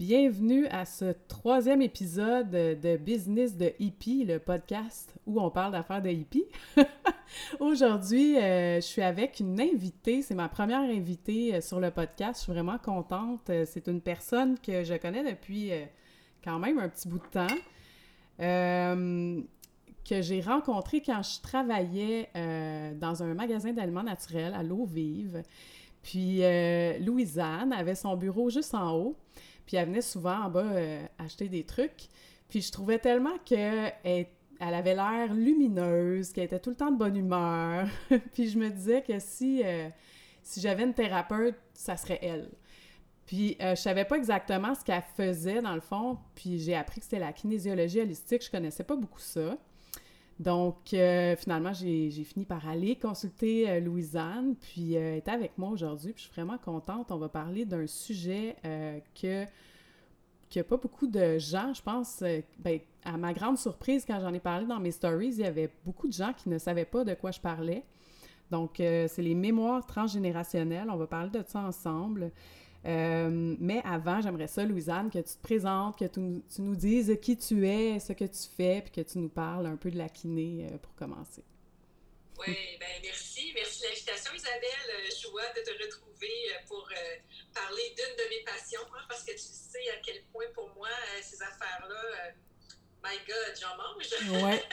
Bienvenue à ce troisième épisode de Business de Hippie, le podcast où on parle d'affaires de hippie. Aujourd'hui, euh, je suis avec une invitée. C'est ma première invitée euh, sur le podcast. Je suis vraiment contente. Euh, c'est une personne que je connais depuis quand même un petit bout de temps. que j'ai rencontrée quand je travaillais dans un magasin d'aliments naturels à l'eau vive. Puis Louisanne avait son bureau juste en haut. Puis elle venait souvent en bas euh, acheter des trucs. Puis je trouvais tellement qu'elle elle avait l'air lumineuse, qu'elle était tout le temps de bonne humeur. puis je me disais que si, euh, si j'avais une thérapeute, ça serait elle. Puis euh, je savais pas exactement ce qu'elle faisait dans le fond, puis j'ai appris que c'était la kinésiologie holistique. Je connaissais pas beaucoup ça. Donc, euh, finalement, j'ai fini par aller consulter euh, Louisanne, puis euh, elle est avec moi aujourd'hui, puis je suis vraiment contente. On va parler d'un sujet que qu'il n'y a pas beaucoup de gens, je pense, ben, à ma grande surprise, quand j'en ai parlé dans mes stories, il y avait beaucoup de gens qui ne savaient pas de quoi je parlais. Donc, c'est les mémoires transgénérationnelles. On va parler de ça ensemble. Euh, mais avant, j'aimerais ça, Louisanne, que tu te présentes, que tu, tu, nous dises qui tu es, ce que tu fais, puis que tu nous parles un peu de la kiné euh, pour commencer. Oui, bien merci. Merci de l'invitation, Isabelle. Joie de te retrouver euh, pour parler d'une de mes passions, hein, parce que tu sais à quel point pour moi, ces affaires-là, my God, j'en mange. Ouais.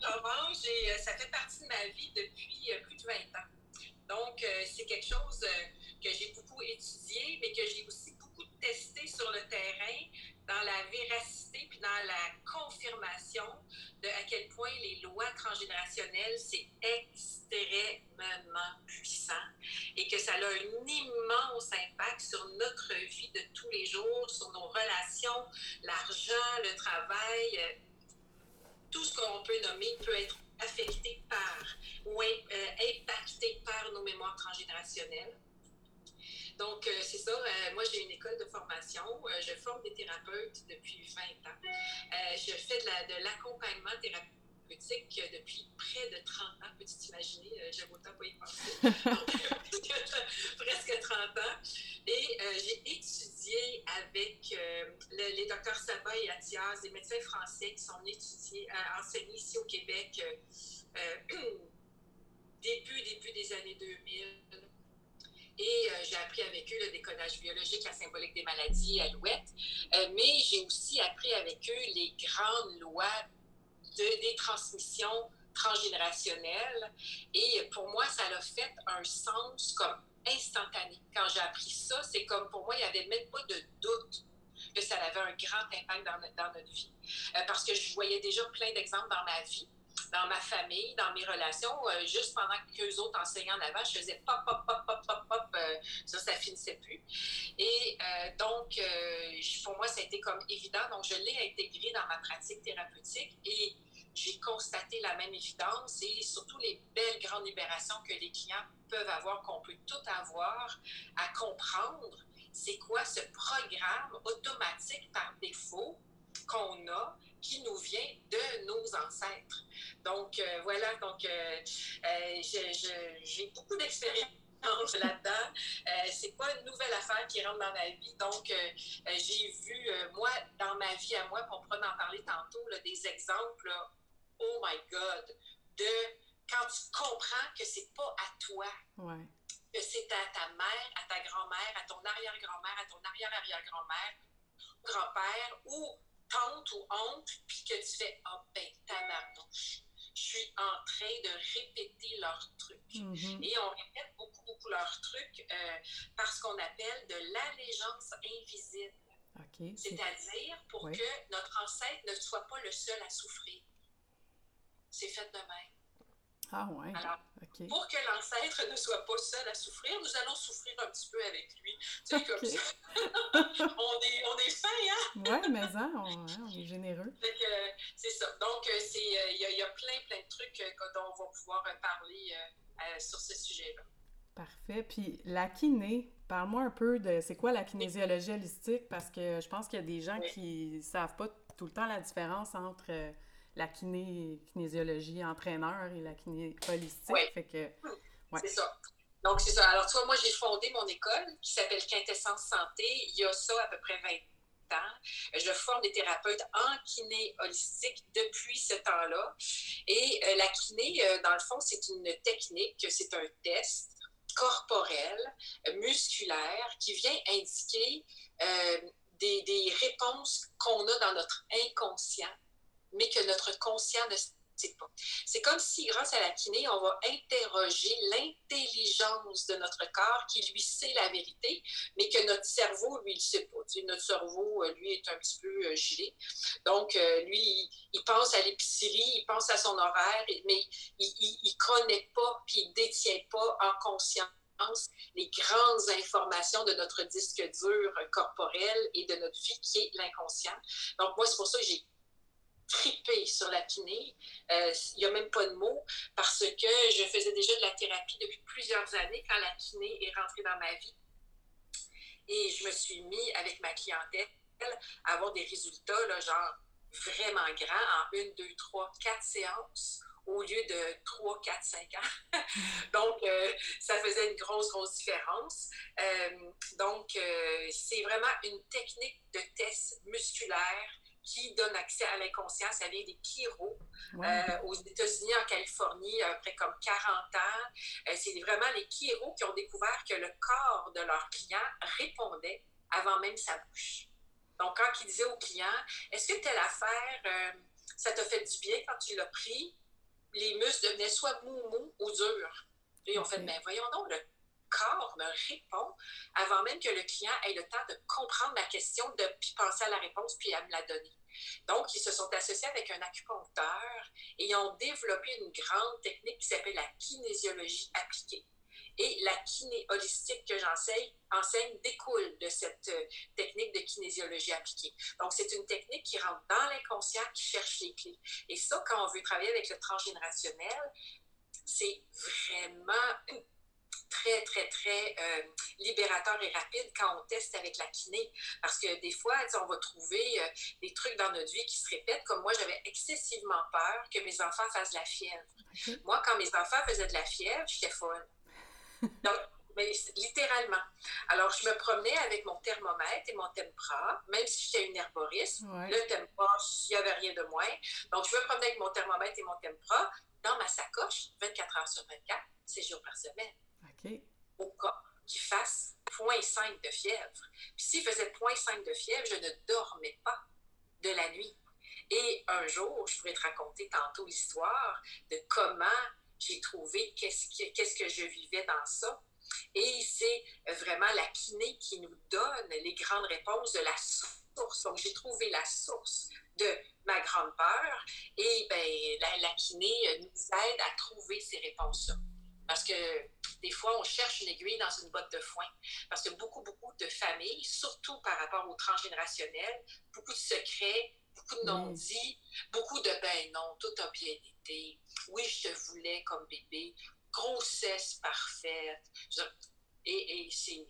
j'en mange et ça fait partie de ma vie depuis plus de 20 ans. Donc, c'est quelque chose que j'ai beaucoup étudié, mais que j'ai aussi beaucoup testé sur le terrain dans la véracité puis dans la confirmation de à quel point les lois transgénérationnelles, c'est extrêmement puissant et que ça a un immense impact sur notre vie de tous les jours, sur nos relations, l'argent, le travail, tout ce qu'on peut nommer peut être affecté par ou euh, impacté par nos mémoires transgénérationnelles. Donc, euh, c'est ça. Euh, moi, j'ai une école de formation. Euh, je forme des thérapeutes depuis 20 ans. je fais de l'accompagnement thérapeutique depuis près de 30 ans. Peux-tu t'imaginer? J'aime autant pas y penser. presque 30 ans. Et j'ai étudié avec les docteurs Sabat et Athias, des médecins français qui sont étudiés, enseignés ici au Québec début, début des années 2000 et euh, j'ai appris avec eux le décodage biologique, la symbolique des maladies, Alouette. Euh, mais j'ai aussi appris avec eux les grandes lois de, des transmissions transgénérationnelles. Et pour moi, ça a fait un sens comme instantané. Quand j'ai appris ça, c'est comme pour moi, il n'y avait même pas de doute que ça avait un grand impact dans, dans notre vie. Euh, parce que je voyais déjà plein d'exemples dans ma vie dans ma famille, dans mes relations, euh, juste pendant qu'eux autres enseignaient en je faisais pop, pop, pop, pop, pop, pop, euh, ça, ça finissait plus. Et euh, donc, pour moi, ça a été comme évident. Donc, je l'ai intégré dans ma pratique thérapeutique et j'ai constaté la même évidence et surtout les belles grandes libérations que les clients peuvent avoir, qu'on peut tout avoir à comprendre. C'est quoi ce programme automatique par défaut qu'on a qui nous vient de nos ancêtres. Donc, euh, voilà, donc euh, euh, j'ai beaucoup d'expérience là-dedans. Euh, c'est pas une nouvelle affaire qui rentre dans ma vie. Donc, j'ai vu, moi, dans ma vie à moi, on pourra en parler tantôt, des exemples, oh my God, de quand tu comprends que c'est pas à toi. Que c'est à ta mère, à ta grand-mère, à ton arrière-grand-mère, à ton arrière-arrière-grand-mère, grand-père, ou tante ou oncle, puis que tu fais Ah, oh, ben, tabarnouche. Je suis en train de répéter leurs trucs. Mm-hmm. Et on répète beaucoup, beaucoup leurs trucs euh, parce qu'on appelle de l'allégeance invisible. C'est-à-dire pour que notre ancêtre ne soit pas le seul à souffrir. C'est fait de même. Ah ouais. Alors, pour que l'ancêtre ne soit pas seul à souffrir, nous allons souffrir un petit peu avec lui. C'est comme ça. on, est, on est fin, hein? oui, mais ça, on, est généreux. C'est ça. Donc, euh, euh, il y, a plein, plein de trucs euh, dont on va pouvoir parler sur ce sujet-là. Parfait. Puis la kiné, parle-moi un peu de c'est quoi la kinésiologie holistique? Parce que je pense qu'il y a des gens qui ne savent pas tout le temps la différence entre la kiné, kinésiologie entraîneur et la kiné holistique. Fait que, C'est ça. Donc, c'est ça. Alors, toi, moi, j'ai fondé mon école qui s'appelle Quintessence Santé. Il y a ça à peu près 20 ans. Je forme des thérapeutes en kiné holistique depuis ce temps-là. Et euh, la kiné, euh, dans le fond, c'est une technique, c'est un test corporel, musculaire, qui vient indiquer euh, des, des réponses qu'on a dans notre inconscient, mais que notre conscient ne c'est comme si, grâce à la kiné, on va interroger l'intelligence de notre corps qui, lui, sait la vérité, mais que notre cerveau, lui, il ne sait pas. notre cerveau, euh, lui, est un petit peu euh, gelé. Donc, euh, lui, il, pense à l'épicerie, il pense à son horaire, mais il ne connaît pas, puis il ne détient pas en conscience les grandes informations de notre disque dur corporel et de notre vie qui est l'inconscient. Donc, moi, c'est pour ça que j'ai tripé sur la kiné. Euh, il n'y a même pas de mots parce que je faisais déjà de la thérapie depuis plusieurs années quand la kiné est rentrée dans ma vie. Et je me suis mis avec ma clientèle à avoir des résultats, là, genre vraiment grands, en une, deux, trois, quatre séances au lieu de trois, quatre, cinq ans. donc, euh, ça faisait une grosse, grosse différence. Euh, donc, c'est vraiment une technique de test musculaire qui donne accès à l'inconscient. Ça vient des chiro euh, aux États-Unis, en Californie, après comme 40 ans. Euh, c'est vraiment les chiro qui ont découvert que le corps de leur client répondait avant même sa bouche. Donc, quand ils disaient au client, est-ce que telle affaire, euh, ça t'a fait du bien quand tu l'as pris? Les muscles devenaient soit mou, mou ou durs. Et on fait, mais ben, voyons donc, le corps me répond avant même que le client ait le temps de comprendre ma question, de penser à la réponse, puis à me la donner. Donc, ils se sont associés avec un acupuncteur et ont développé une grande technique qui s'appelle la kinésiologie appliquée. Et la kiné holistique que j'enseigne enseigne découle de cette euh, technique de kinésiologie appliquée. Donc, c'est une technique qui rentre dans l'inconscient, qui cherche les clés. Et ça, quand on veut travailler avec le transgénérationnel, c'est vraiment très, très, très euh, libérateur et rapide quand on teste avec la kiné. Parce que des fois, on va trouver euh, des trucs dans notre vie qui se répètent. Comme moi, j'avais excessivement peur que mes enfants fassent de la fièvre. Moi, quand mes enfants faisaient de la fièvre, j'étais folle. Donc, mais littéralement. Alors, je me promenais avec mon thermomètre et mon tempra, même si j'étais une herboriste. Le tempra, il n'y avait rien de moins. Donc, je me promenais avec mon thermomètre et mon tempra dans ma sacoche, 24 heures sur 24, 6 jours par semaine. Au cas qu'il fasse 0,5 de fièvre. Puis s'il faisait 0,5 de fièvre, je ne dormais pas de la nuit. Et un jour, je pourrais te raconter tantôt l'histoire de comment j'ai trouvé qu'est-ce que, je vivais dans ça. Et c'est vraiment la kiné qui nous donne les grandes réponses de la source. Donc, j'ai trouvé la source de ma grande peur et ben, la, la kiné nous aide à trouver ces réponses-là. Parce que des fois, on cherche une aiguille dans une botte de foin. Parce que beaucoup, beaucoup de familles, surtout par rapport au transgénérationnel, beaucoup de secrets, beaucoup de non-dits, beaucoup de ben non, tout a bien été. Oui, je te voulais comme bébé. Grossesse parfaite. Et, et c'est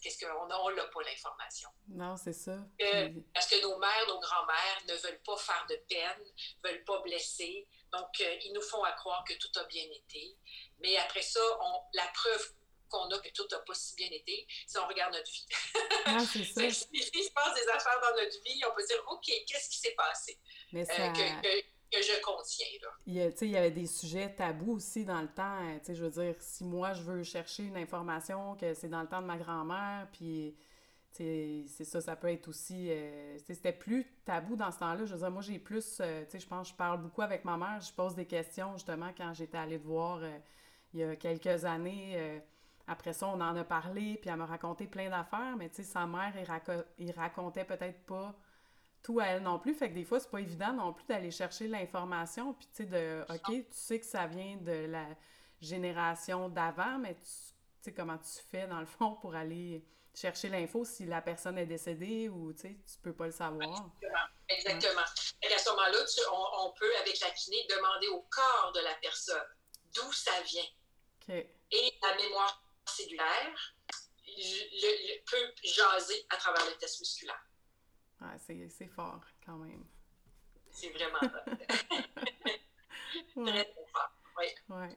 qu'est-ce qu'on on n'a pas l'information. Non, c'est ça. parce que nos mères, nos grands-mères ne veulent pas faire de peine, ne veulent pas blesser. Donc, euh, ils nous font à croire que tout a bien été. Mais après ça, on, la preuve qu'on a que tout n'a pas si bien été, c'est on regarde notre vie. Ah, c'est ça. si se passe des affaires dans notre vie, on peut dire, OK, qu'est-ce qui s'est passé? Mais euh, que, je contiens. Là. Il, y a, il y avait des sujets tabous aussi dans le temps. Euh, je veux dire, si moi, je veux chercher une information, que c'est dans le temps de ma grand-mère, puis c'est ça, ça peut être aussi... Euh, c'était plus tabou dans ce temps-là. Je veux dire, moi, j'ai plus... Euh, tu sais, je pense je parle beaucoup avec ma mère. Je pose des questions, justement, quand j'étais allée te voir euh, il y a quelques années. après ça, on en a parlé, puis elle m'a raconté plein d'affaires, mais tu sais, sa mère, il, racontait peut-être pas tout à elle non plus. Fait que des fois, c'est pas évident non plus d'aller chercher l'information, puis tu sais, de... OK, tu sais que ça vient de la génération d'avant, mais tu sais comment tu fais, dans le fond, pour aller chercher l'info si la personne est décédée ou tu sais, tu peux pas le savoir. Exactement. Et à ce moment-là, on, peut, avec la kiné, demander au corps de la personne d'où ça vient. Et la mémoire cellulaire peut jaser à travers le test musculaire. c'est fort quand même. C'est vraiment Très, très fort. Oui. Ouais.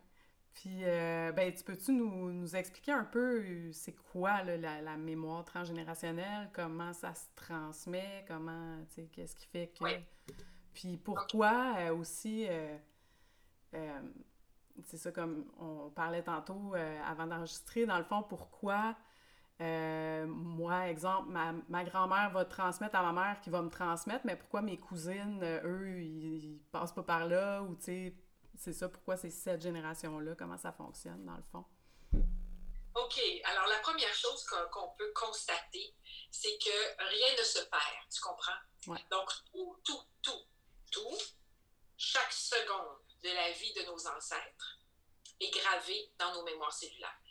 Puis, euh, ben, tu peux-tu nous, nous, expliquer un peu euh, c'est quoi la, la, mémoire transgénérationnelle, comment ça se transmet, comment, tu sais, qu'est-ce qui fait que... Puis pourquoi euh, aussi, c'est ça comme on parlait tantôt avant d'enregistrer, dans le fond, pourquoi moi, exemple, ma, ma grand-mère va transmettre à ma mère qui va me transmettre, mais pourquoi mes cousines, eux, ils, ils passent pas par là, ou tu sais c'est ça, pourquoi c'est cette génération-là, comment ça fonctionne dans le fond? OK. Alors, la première chose qu'on peut constater, c'est que rien ne se perd, tu comprends? Donc, tout, tout, tout, tout, chaque seconde de la vie de nos ancêtres est gravé dans nos mémoires cellulaires.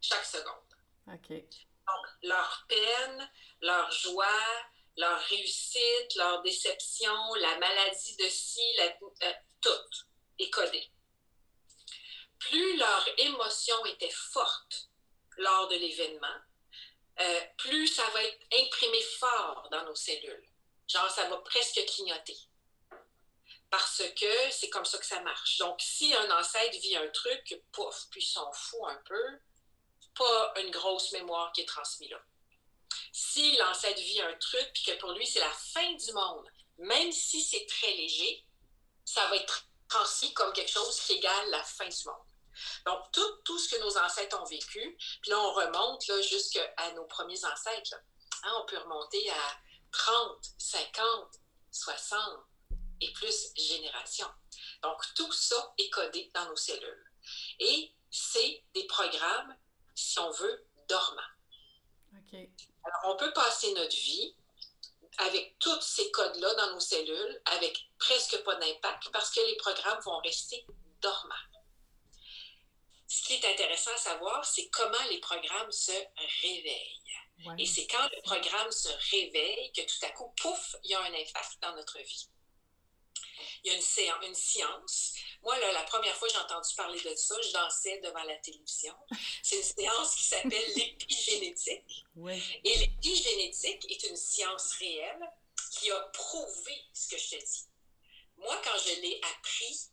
Chaque seconde. OK. Donc, leur peine, leur joie, leur réussite, leur déception, la maladie de ci, la, euh, tout codé. Plus leur émotion était forte lors de l'événement, euh, plus ça va être imprimé fort dans nos cellules. Genre, ça va presque clignoter. Parce que c'est comme ça que ça marche. Donc, si un ancêtre vit un truc, pouf, puis s'en fout un peu, pas une grosse mémoire qui est transmise là. Si l'ancêtre vit un truc, puis que pour lui, c'est la fin du monde, même si c'est très léger, ça va être comme quelque chose qui égale la fin du monde. Donc, tout, tout ce que nos ancêtres ont vécu, puis là, on remonte jusqu'à nos premiers ancêtres. Hein, on peut remonter à 30, 50, 60 et plus générations. Donc, tout ça est codé dans nos cellules. Et c'est des programmes, si on veut, dormants. Alors, on peut passer notre vie avec tous ces codes-là dans nos cellules, avec presque pas d'impact, parce que les programmes vont rester dormants. Ce qui est intéressant à savoir, c'est comment les programmes se réveillent. Et c'est quand le programme se réveille que tout à coup, pouf, il y a un impact dans notre vie. Il y a une, une science. Moi, la première fois que j'ai entendu parler de ça, je dansais devant la télévision. C'est une science qui s'appelle l'épigénétique. Et l'épigénétique est une science réelle qui a prouvé ce que je te dis. Moi, quand je l'ai appris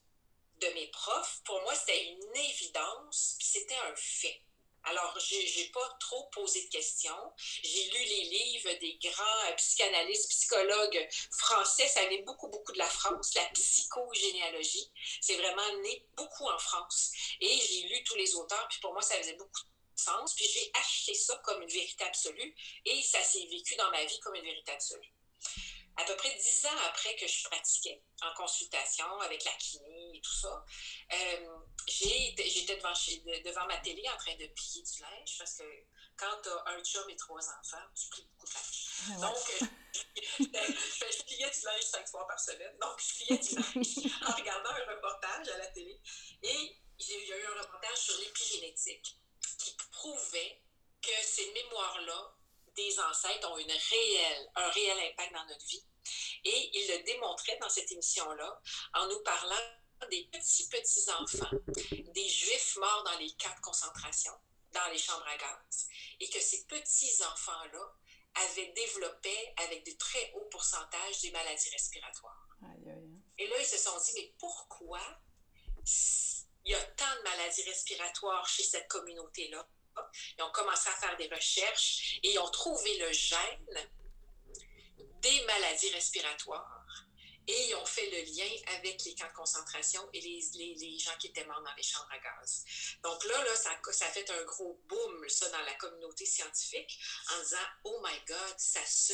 de mes profs, pour moi, c'était une évidence, puis c'était un fait. Alors, je n'ai pas trop posé de questions. J'ai lu les livres des grands euh, psychanalystes, psychologues français. Ça vient beaucoup, beaucoup de la France, la psychogénéalogie. C'est vraiment né beaucoup en France. Et j'ai lu tous les auteurs, puis pour moi, ça faisait beaucoup de sens. Puis j'ai acheté ça comme une vérité absolue et ça s'est vécu dans ma vie comme une vérité absolue à peu près dix ans après que je pratiquais en consultation avec la kiné et tout ça, euh, j'étais devant, devant ma télé en train de plier du linge parce que quand tu as un chum et trois enfants, tu plies beaucoup de linge. Ah Donc, euh, je, pliais du linge cinq fois par semaine. Donc, je pliais du linge en regardant un reportage à la télé. Et il y a eu un reportage sur l'épigénétique qui prouvait que ces mémoires-là des ancêtres ont une réelle, un réel impact dans notre vie. Et il le démontrait dans cette émission-là en nous parlant des petits, petits enfants, des juifs morts dans les camps de concentration, dans les chambres à gaz, et que ces petits enfants-là avaient développé avec de très hauts pourcentages des maladies respiratoires. Et là, ils se sont dit, mais pourquoi il y a tant de maladies respiratoires chez cette communauté-là? Ils ont commencé à faire des recherches et ils ont trouvé le gène des maladies respiratoires et ils ont fait le lien avec les camps de concentration et les, les, les, gens qui étaient morts dans les chambres à gaz. Donc là, là ça, ça a fait un gros boom ça, dans la communauté scientifique en disant Oh my God, ça se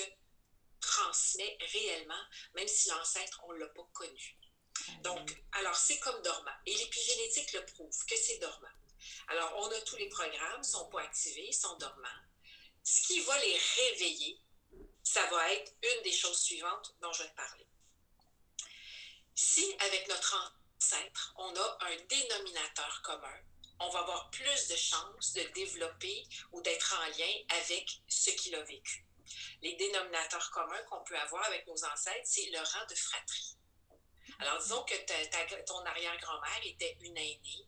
transmet réellement, même si l'ancêtre, on ne l'a pas connu. Donc, alors c'est comme dormant. Et l'épigénétique le prouve que c'est dormant. Alors, on a tous les programmes, ne sont pas activés, sont dormants. Ce qui va les réveiller, ça va être une des choses suivantes dont je vais te parler. Si, avec notre ancêtre, on a un dénominateur commun, on va avoir plus de chances de développer ou d'être en lien avec ce qu'il a vécu. Les dénominateurs communs qu'on peut avoir avec nos ancêtres, c'est le rang de fratrie. Alors, disons que ton arrière-grand-mère était une aînée,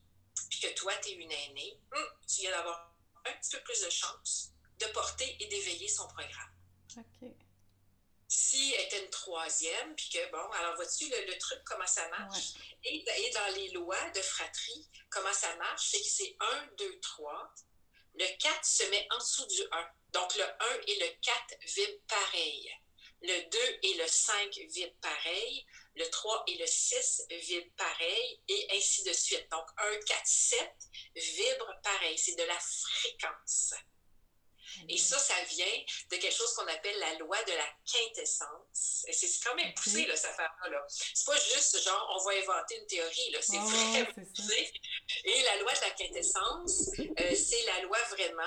puis que toi, tu es une aînée, hum, tu viens d'avoir un petit peu plus de chance de porter et d'éveiller son programme. Si elle était une troisième, puis que, bon, alors vois-tu le, truc, comment ça marche? Et, et, dans les lois de fratrie, comment ça marche? C'est que c'est 1, 2, 3. Le 4 se met en dessous du 1. Donc, le 1 et le 4 vibrent pareil. Le 2 et le 5 vibrent pareil. Le 3 et le 6 vibrent pareil. Et ainsi de suite. Donc, 1, 4, 7 vibrent pareil. C'est de la fréquence. Et ça, ça vient de quelque chose qu'on appelle la loi de la quintessence. Et c'est quand même poussé, là, cette affaire-là. C'est pas juste genre, on va inventer une théorie, là. C'est vraiment poussé. Et la loi de la quintessence, euh, c'est la loi vraiment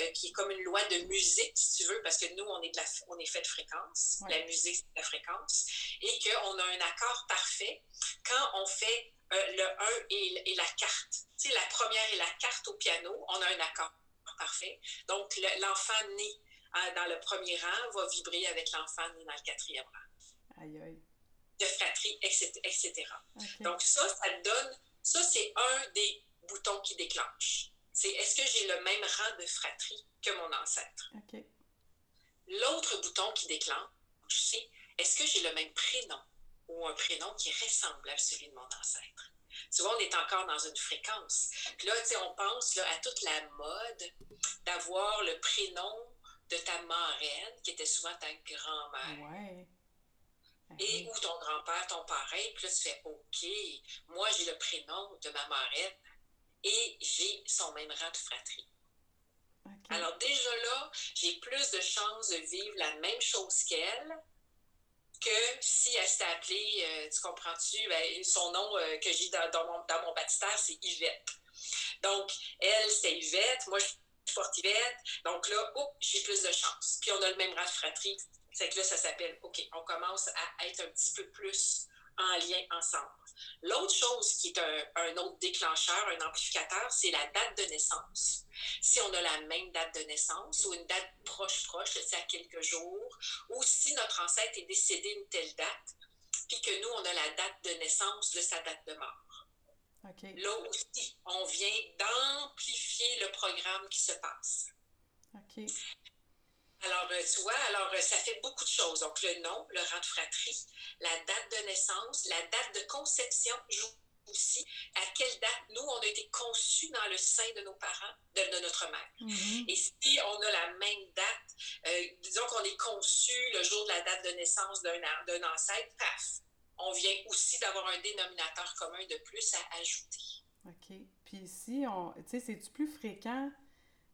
euh, qui est comme une loi de musique, si tu veux, parce que nous, on est, de la, on est fait de fréquence. La musique, c'est de la fréquence. Et qu'on a un accord parfait quand on fait euh, le 1 et, et la carte. Tu sais, la première et la carte au piano, on a un accord parfait. Donc, l'enfant né euh, dans le premier rang va vibrer avec l'enfant né dans le quatrième rang. Aïe, aïe. De fratrie, etc. Donc, ça, ça donne, ça, c'est un des boutons qui déclenche. C'est est-ce que j'ai le même rang de fratrie que mon ancêtre? L'autre bouton qui déclenche, c'est est-ce que j'ai le même prénom ou un prénom qui ressemble à celui de mon ancêtre? Souvent, on est encore dans une fréquence. Puis là, tu sais, on pense là, à toute la mode d'avoir le prénom de ta marraine, qui était souvent ta grand-mère. Ouais. Et ou ton grand-père, ton parrain. Puis là, tu fais OK, moi, j'ai le prénom de ma marraine et j'ai son même rang de fratrie. Alors, déjà là, j'ai plus de chances de vivre la même chose qu'elle que si elle s'était appelée, euh, tu comprends-tu, ben, son nom euh, que j'ai dans, mon, dans mon baptistère, c'est Yvette. Donc, elle, c'est Yvette, moi, je porte Yvette. Donc là, oh, j'ai plus de chance. Puis on a le même rang de fratrie. C'est que là, ça s'appelle, OK, on commence à être un petit peu plus en lien ensemble. L'autre chose qui est un, autre déclencheur, un amplificateur, c'est la date de naissance. Si on a la même date de naissance ou une date proche-proche, c'est à quelques jours, ou si notre ancêtre est décédé une telle date, puis que nous, on a la date de naissance de sa date de mort. Là aussi, on vient d'amplifier le programme qui se passe. Alors, euh, tu vois, alors euh, ça fait beaucoup de choses. Donc, le nom, le rang de fratrie, la date de naissance, la date de conception joue aussi. À quelle date, nous, on a été conçus dans le sein de nos parents, de, notre mère. Mm-hmm. Et si on a la même date, euh, disons qu'on est conçu le jour de la date de naissance d'un ancêtre, paf, on vient aussi d'avoir un dénominateur commun de plus à ajouter. OK. Puis ici, tu sais, c'est-tu plus fréquent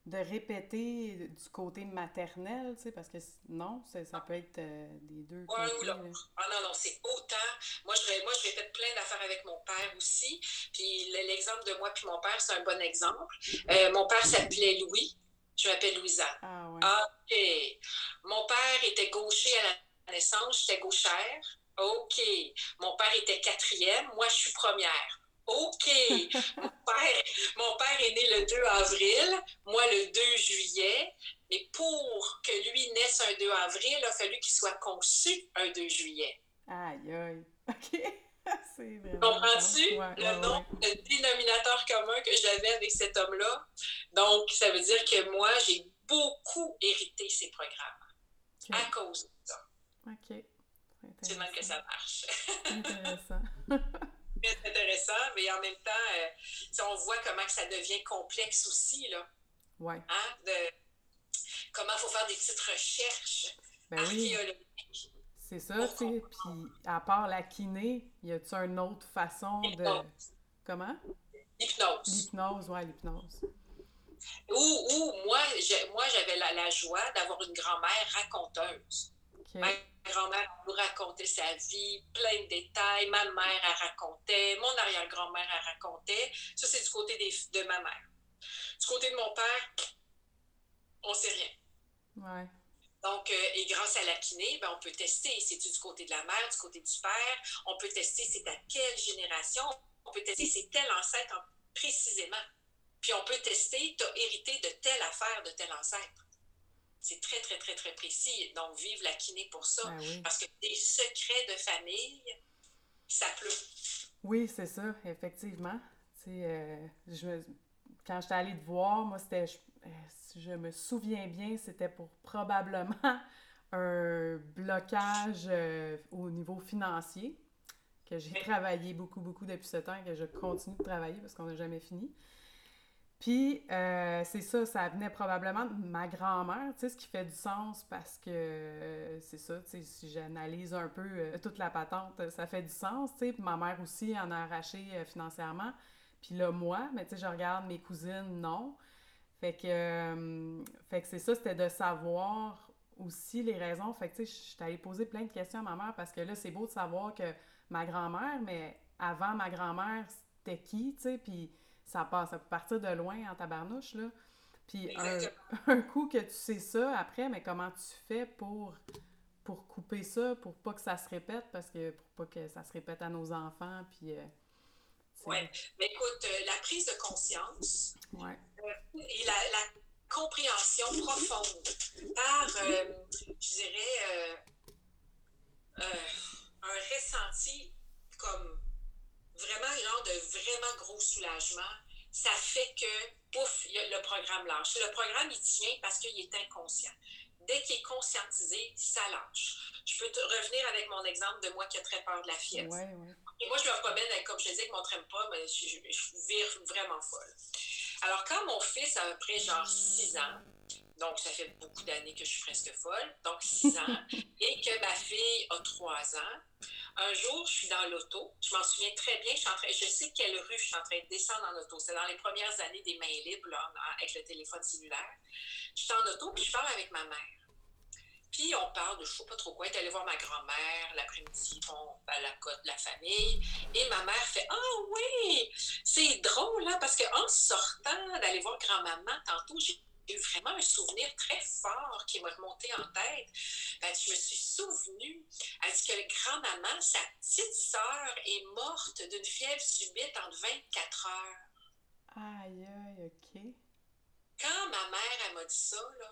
de répéter du côté maternel, tu sais, parce que non, ça, peut être euh, des deux côtés. Ah non, non, c'est autant. Moi je, moi, je répète plein d'affaires avec mon père aussi. Puis l'exemple de moi puis mon père, c'est un bon exemple. Euh, mon père s'appelait Louis. Je m'appelle Louisa. Ah, ouais. OK. Mon père était gaucher à la naissance, j'étais gauchère. OK. Mon père était quatrième, moi, je suis première. OK. mon, père, est né le 2 avril, moi le 2 juillet, mais pour que lui naisse un 2 avril, il a fallu qu'il soit conçu un 2 juillet. Aïe, aïe. OK. Comprends-tu le nom, le dénominateur commun que j'avais avec cet homme-là? Donc, ça veut dire que moi, j'ai beaucoup hérité ces programmes à cause de ça. OK. C'est même que ça marche. Intéressant. très intéressant, mais en même temps, euh, on voit comment que ça devient complexe aussi, là. Ouais. Hein? De, comment il faut faire des petites recherches ben archéologiques. C'est ça, tu sais. Puis, à part la kiné, y a-tu une autre façon de. Comment? L'hypnose. L'hypnose, ouais, l'hypnose. Ou, ou moi, moi j'avais la, la, joie d'avoir une grand-mère raconteuse grand-mère nous racontait sa vie, plein de détails. Ma mère, a racontait. Mon arrière-grand-mère, a racontait. Ça, c'est du côté de ma mère. Du côté de mon père, on ne sait rien. Ouais. Donc, euh, et grâce à la kiné, ben, on peut tester. C'est-tu du côté de la mère, du côté du père? On peut tester c'est à quelle génération? On peut tester c'est tel ancêtre précisément. Puis on peut tester, tu as hérité de telle affaire de tel ancêtre. C'est très, très, très, très précis. Donc, vive la kiné pour ça. Ben Parce que des secrets de famille, ça pleut. Oui, c'est ça, effectivement. Euh, je, quand j'étais allée te voir, moi, c'était, je, euh, si je me souviens bien, c'était pour probablement un blocage euh, au niveau financier, que j'ai travaillé beaucoup, beaucoup depuis ce temps et que je continue de travailler parce qu'on n'a jamais fini. Puis, euh, c'est ça, ça venait probablement de ma grand-mère, tu sais, ce qui fait du sens parce que euh, c'est ça, tu sais, si j'analyse un peu toute la patente, ça fait du sens, tu sais. Puis ma mère aussi en a arraché financièrement. Puis là, moi, mais tu sais, je regarde mes cousines, non. Fait que, fait que c'est ça, c'était de savoir aussi les raisons. Fait que, tu sais, je suis allée poser plein de questions à ma mère parce que là, c'est beau de savoir que ma grand-mère, mais avant ma grand-mère, c'était qui, tu sais, puis ça passe, ça peut partir de loin en tabarnouche, là. Puis un, coup que tu sais ça après, mais comment tu fais pour, pour couper ça, pour pas que ça se répète, parce que pour pas que ça se répète à nos enfants, puis... Euh, oui, mais écoute, euh, la prise de conscience ouais. Euh, et la, la compréhension profonde par, je dirais, un ressenti comme vraiment genre de vraiment gros soulagement, ça fait que, pouf, le programme lâche. Le programme, il tient parce qu'il est inconscient. Dès qu'il est conscientisé, ça lâche. Je peux te revenir avec mon exemple de moi qui a très peur de la fièvre. Et moi, je me promène, comme je te disais, avec mon pas, mais je, je vire vraiment folle. Alors, quand mon fils a à peu près genre 6 ans, donc ça fait beaucoup d'années que je suis presque folle, donc 6 ans, et que ma fille a 3 ans, un jour, je suis dans l'auto, je m'en souviens très bien, je, suis en train, je sais quelle rue je suis en train de descendre en auto. C'est dans les premières années des mains libres, avec le téléphone cellulaire. Je suis en auto, puis je parle avec ma mère. Puis on parle de je sais pas trop quoi. Elle est allée voir ma grand-mère l'après-midi, bon, à la côte de la famille. Et ma mère fait Ah oui, c'est drôle, là, hein, parce qu'en sortant d'aller voir grand-maman, tantôt, j'ai eu vraiment un souvenir très fort qui m'a remonté en tête. Ben, je me suis souvenue, elle dit que grand-maman, sa petite sœur, est morte d'une fièvre subite en 24 heures. Aïe, aïe, OK. Quand ma mère, elle m'a dit ça, là,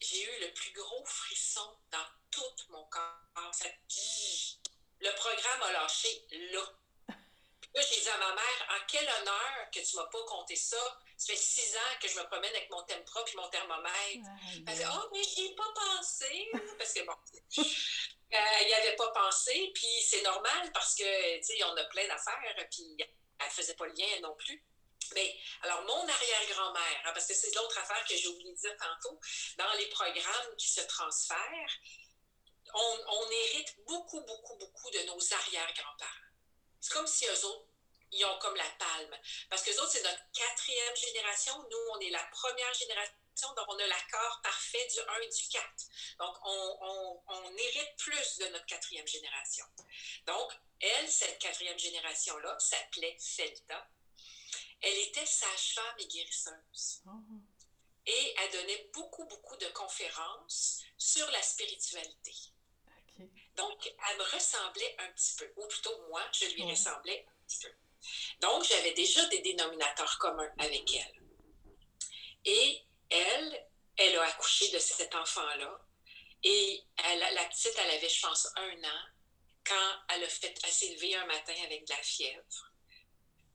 j'ai eu le plus gros frisson dans tout mon corps. Le programme a lâché là. Là, j'ai dit à ma mère, en quel honneur que tu m'as pas compté ça? Ça fait six ans que je me promène avec mon Tempra et mon thermomètre. Elle dit, oh, mais j'y ai pas pensé. Parce que bon, elle n'y avait pas pensé. Puis c'est normal parce que, tu sais, on a plein d'affaires. Puis elle faisait pas le lien non plus. Mais alors, mon arrière-grand-mère, hein, parce que c'est l'autre affaire que j'ai oublié de dire tantôt, dans les programmes qui se transfèrent, on, hérite beaucoup, beaucoup, beaucoup de nos arrière-grands-parents. C'est comme si eux autres, ils ont comme la palme. Parce que autres, c'est notre quatrième génération. Nous, on est la première génération donc on a l'accord parfait du 1 et du 4. Donc, on, on, hérite plus de notre quatrième génération. Donc, elle, cette quatrième génération-là, s'appelait Felta. Elle était sage-femme et guérisseuse. Ah. Et elle donnait beaucoup, beaucoup de conférences sur la spiritualité. Donc, elle me ressemblait un petit peu, ou plutôt moi, je lui ressemblais un petit peu. Donc, j'avais déjà des dénominateurs communs avec elle. Et elle, elle a accouché de cet enfant-là. Et elle, la petite, elle avait, je pense, un an quand elle a fait, elle s'est levée un matin avec de la fièvre.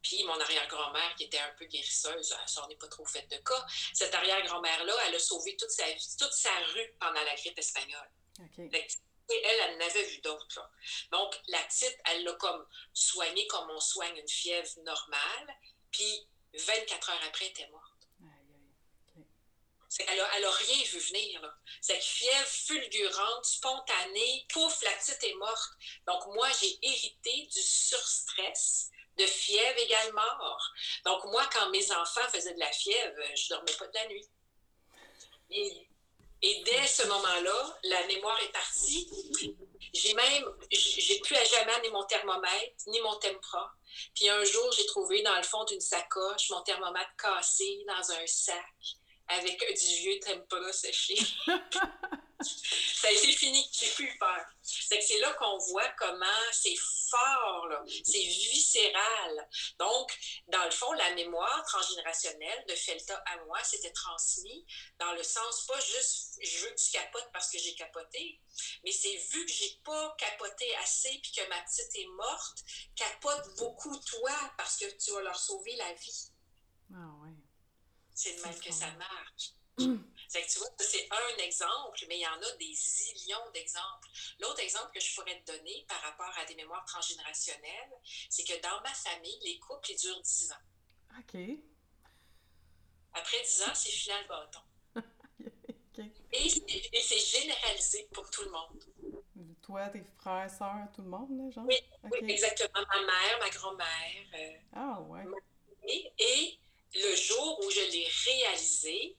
Puis mon arrière-grand-mère, qui était un peu guérisseuse, ça n'en est pas trop fait de cas, cette arrière-grand-mère-là, elle a sauvé toute sa toute sa rue pendant la grippe espagnole. Elle, elle en avait vu d'autres. Donc, la petite, elle l'a comme soignée comme on soigne une fièvre normale, puis 24 heures après, elle était morte. Elle n'a a rien vu venir. Cette fièvre fulgurante, spontanée, pouf, la petite est morte. Donc, moi, j'ai hérité du surstress, de fièvre égale mort. Donc, moi, quand mes enfants faisaient de la fièvre, je ne dormais pas de la nuit. Et, dès ce moment-là, la mémoire est partie. J'ai même, j'ai plus à jamais ni mon thermomètre, ni mon tempra. Puis un jour, j'ai trouvé dans le fond d'une sacoche mon thermomètre cassé dans un sac avec du vieux tempra séché. ça a été fini. J'ai plus eu peur. C'est là qu'on voit comment c'est fort, c'est viscéral. Donc, dans le fond, la mémoire transgénérationnelle de Felta à moi, c'était transmis dans le sens pas juste je veux que tu capotes parce que j'ai capoté, mais c'est vu que j'ai pas capoté assez puis que ma petite est morte, capote beaucoup toi parce que tu vas leur sauver la vie. Ah ouais. C'est de même que ça marche. tu vois, c'est un exemple, mais il y en a des zillions d'exemples. L'autre exemple que je pourrais te donner par rapport à des mémoires transgénérationnelles, c'est que dans ma famille, les couples, ils durent 10 ans. OK. Après 10 ans, c'est final le bâton. Et, c'est généralisé pour tout le monde. Toi, tes frères, sœurs, tout le monde, là, genre? Oui, exactement. Ma mère, ma grand-mère. Euh, ah, ouais. Et le jour où je l'ai réalisé,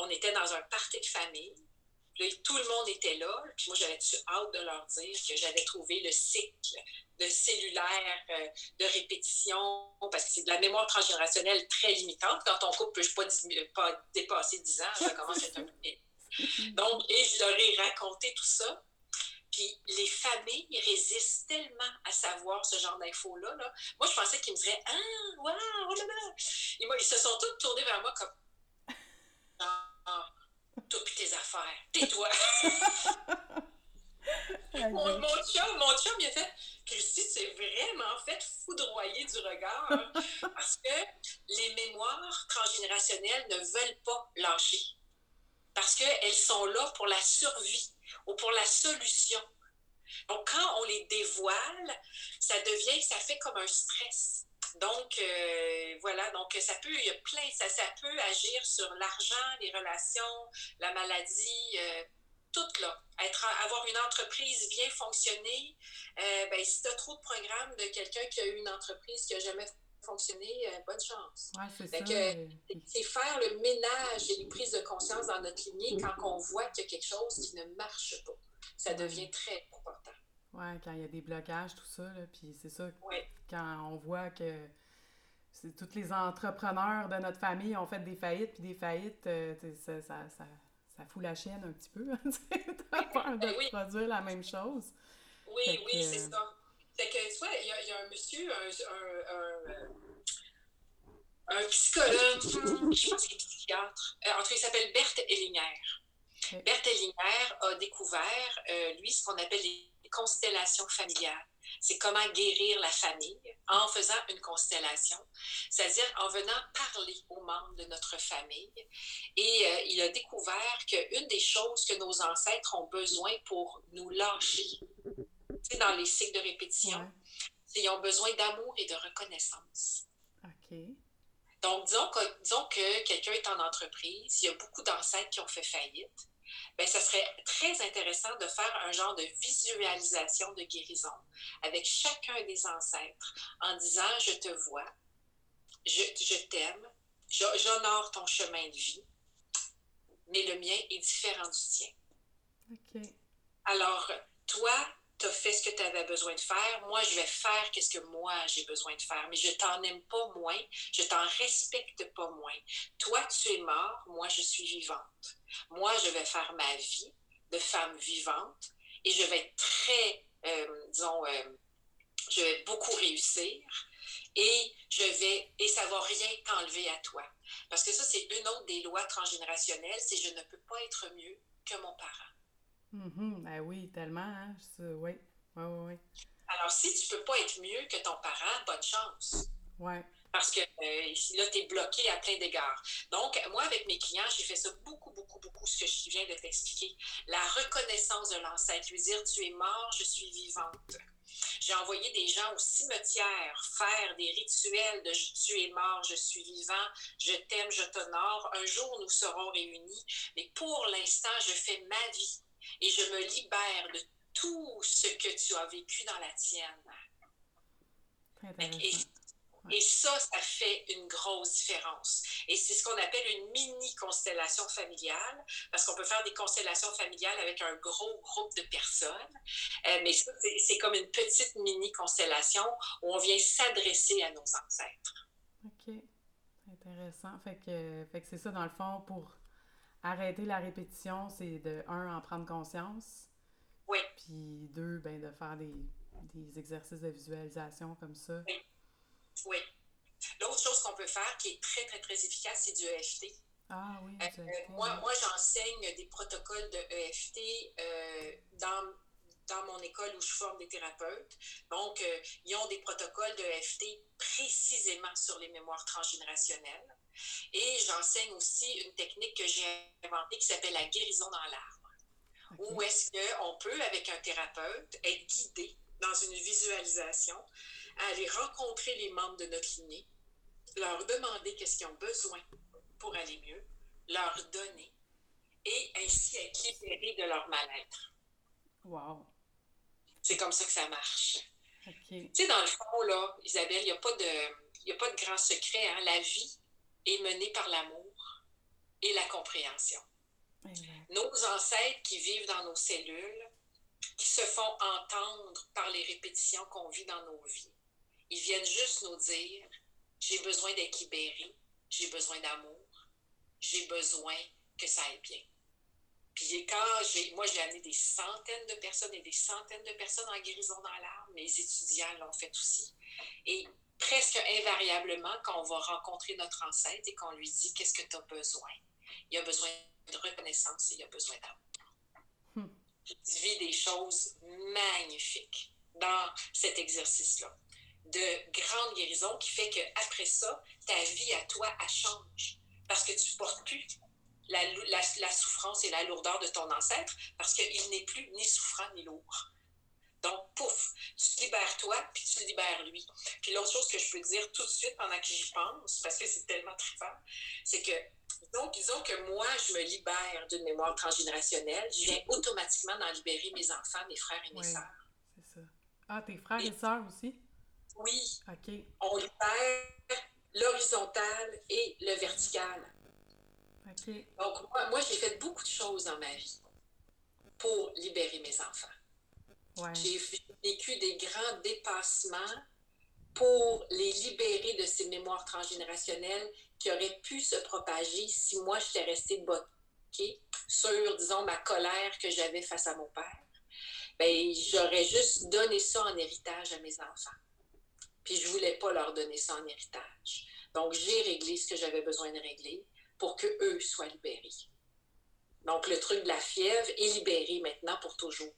on était dans un party de famille. tout le monde était là. Puis moi, j'avais hâte de leur dire que j'avais trouvé le cycle de cellulaire euh, de répétition, parce que c'est de la mémoire transgénérationnelle très limitante. Quand ton couple ne peut pas, pas, dépasser 10 ans, ça commence à être un peu... Donc, et je leur ai raconté tout ça. Puis les familles résistent tellement à savoir ce genre d'infos-là. Là. Moi, je pensais qu'ils me diraient Ah, waouh, oh là là. Ils se sont tous tournés vers moi comme toi tes affaires, tais-toi. mon, mon, chum, mon chum, il a fait Christy, c'est vraiment fait foudroyer du regard parce que les mémoires transgénérationnelles ne veulent pas lâcher. Parce qu'elles sont là pour la survie ou pour la solution. Donc, quand on les dévoile, ça devient, ça fait comme un stress. Donc, euh, voilà, donc ça peut, il y a plein, ça, ça peut agir sur l'argent, les relations, la maladie, euh, tout là. Être, avoir une entreprise bien fonctionner, euh, ben, si tu as trop de programmes de quelqu'un qui a eu une entreprise qui n'a jamais fonctionné, euh, bonne chance. c'est faire le ménage et les prises de conscience dans notre lignée quand on voit qu'il y a quelque chose qui ne marche pas. Ça devient très important. Oui, quand il y a des blocages, tout ça, puis c'est ça, quand on voit que tous les entrepreneurs de notre famille ont fait des faillites, puis des faillites, euh, ça, ça, ça, ça, fout la chienne un petit peu. T'as peur de ben produire la même chose. Oui, oui, c'est ça. C'est que, tu vois, il y, a un monsieur, un, un, un, psychologue, je pense qu'il est psychiatre, euh, en tout cas, il s'appelle Berthe Hellinger. Berthe Hellinger a découvert, euh, lui, ce qu'on appelle les constellations familiales. C'est comment guérir la famille en faisant une constellation, c'est-à-dire en venant parler aux membres de notre famille. Et euh, il a découvert qu'une des choses que nos ancêtres ont besoin pour nous lâcher, dans les cycles de répétition, ils ont besoin d'amour et de reconnaissance. OK. Donc, disons que, disons que quelqu'un est en entreprise, il y a beaucoup d'ancêtres qui ont fait faillite. Bien, ça serait très intéressant de faire un genre de visualisation de guérison avec chacun des ancêtres en disant Je te vois, je, je t'aime, j'honore ton chemin de vie, mais le mien est différent du tien. OK. Alors, toi, tu as fait ce que tu avais besoin de faire. Moi, je vais faire ce que moi j'ai besoin de faire. Mais je t'en aime pas moins, je t'en respecte pas moins. Toi, tu es mort, moi, je suis vivante. Moi, je vais faire ma vie de femme vivante et je vais être très, euh, disons, euh, je vais beaucoup réussir et je vais, et ça va rien t'enlever à toi. Parce que ça, c'est une autre des lois transgénérationnelles, c'est je ne peux pas être mieux que mon parent. Mm Ben oui, tellement, hein? oui. Oui, oui, Alors, si tu peux pas être mieux que ton parent, bonne chance. Oui. Parce que euh, là, tu es bloqué à plein d'égards. Donc, moi, avec mes clients, j'ai fait ça beaucoup, beaucoup, beaucoup, ce que je viens de t'expliquer. La reconnaissance de l'ancêtre, lui dire Tu es mort, je suis vivante. J'ai envoyé des gens au cimetière faire des rituels de Tu es mort, je suis vivant, je t'aime, je t'honore. Un jour, nous serons réunis. Mais pour l'instant, je fais ma vie et je me libère de tout ce que tu as vécu dans la tienne. Et, et, ça, ça fait une grosse différence. Et c'est ce qu'on appelle une mini-constellation familiale, parce qu'on peut faire des constellations familiales avec un gros groupe de personnes, euh, mais ça, c'est comme une petite mini-constellation où on vient s'adresser à nos ancêtres. OK. Intéressant. Fait que, fait que c'est ça, dans le fond, pour arrêter la répétition, c'est de, un, en prendre conscience. Oui. Puis deux, ben, de faire des, des exercices de visualisation comme ça. Oui. Oui. L'autre chose qu'on peut faire qui est très, très, très efficace, c'est du EFT. Ah oui. Euh, moi, moi j'enseigne des protocoles de EFT euh, dans, dans mon école où je forme des thérapeutes. Donc, euh, ils ont des protocoles de EFT précisément sur les mémoires transgénérationnelles. Et j'enseigne aussi une technique que j'ai inventée qui s'appelle la guérison dans l'arbre. Où est-ce qu'on peut, avec un thérapeute, être guidé dans une visualisation, aller rencontrer les membres de notre lignée, leur demander qu'est-ce qu'ils ont besoin pour aller mieux, leur donner et ainsi être libérés de leur mal-être. Wow. C'est comme ça que ça marche. Tu sais, dans le fond, là, Isabelle, il n'y a, pas de, a pas de grand secret. Hein? La vie est menée par l'amour et la compréhension. Nos ancêtres qui vivent dans nos cellules, qui se font entendre par les répétitions qu'on vit dans nos vies, ils viennent juste nous dire, j'ai besoin d'être libéré, j'ai besoin d'amour, j'ai besoin que ça aille bien. Puis quand j'ai, moi, j'ai amené des centaines de personnes et des centaines de personnes en guérison dans l'arbre, mes étudiants l'ont fait aussi. Et presque invariablement, quand on va rencontrer notre ancêtre et qu'on lui dit qu'est-ce que tu as besoin, il a besoin de reconnaissance et il a besoin d'amour. Hmm. Il vit des choses magnifiques dans cet exercice-là de grande guérison qui fait qu'après ça, ta vie à toi, elle change parce que tu portes plus la, la, souffrance et la lourdeur de ton ancêtre parce qu'il n'est plus ni souffrant ni lourd. Donc, pouf, tu te libères toi, puis tu libères lui. Puis l'autre chose que je peux dire tout de suite pendant que j'y pense, parce que c'est tellement trippant, c'est que, donc, disons que moi, je me libère d'une mémoire transgénérationnelle, je viens automatiquement d'en libérer mes enfants, mes frères et mes sœurs. C'est ça. Ah, tes frères et, sœurs aussi? Oui. OK. On libère l'horizontal et le vertical. Donc, moi, j'ai fait beaucoup de choses dans ma vie pour libérer mes enfants. J'ai vécu des grands dépassements pour les libérer de ces mémoires transgénérationnelles qui auraient pu se propager si moi, j'étais restée bloquée sur, disons, ma colère que j'avais face à mon père. Ben, j'aurais juste donné ça en héritage à mes enfants. Puis je voulais pas leur donner ça en héritage. Donc, j'ai réglé ce que j'avais besoin de régler pour qu'eux soient libérés. Donc, le truc de la fièvre est libéré maintenant pour toujours.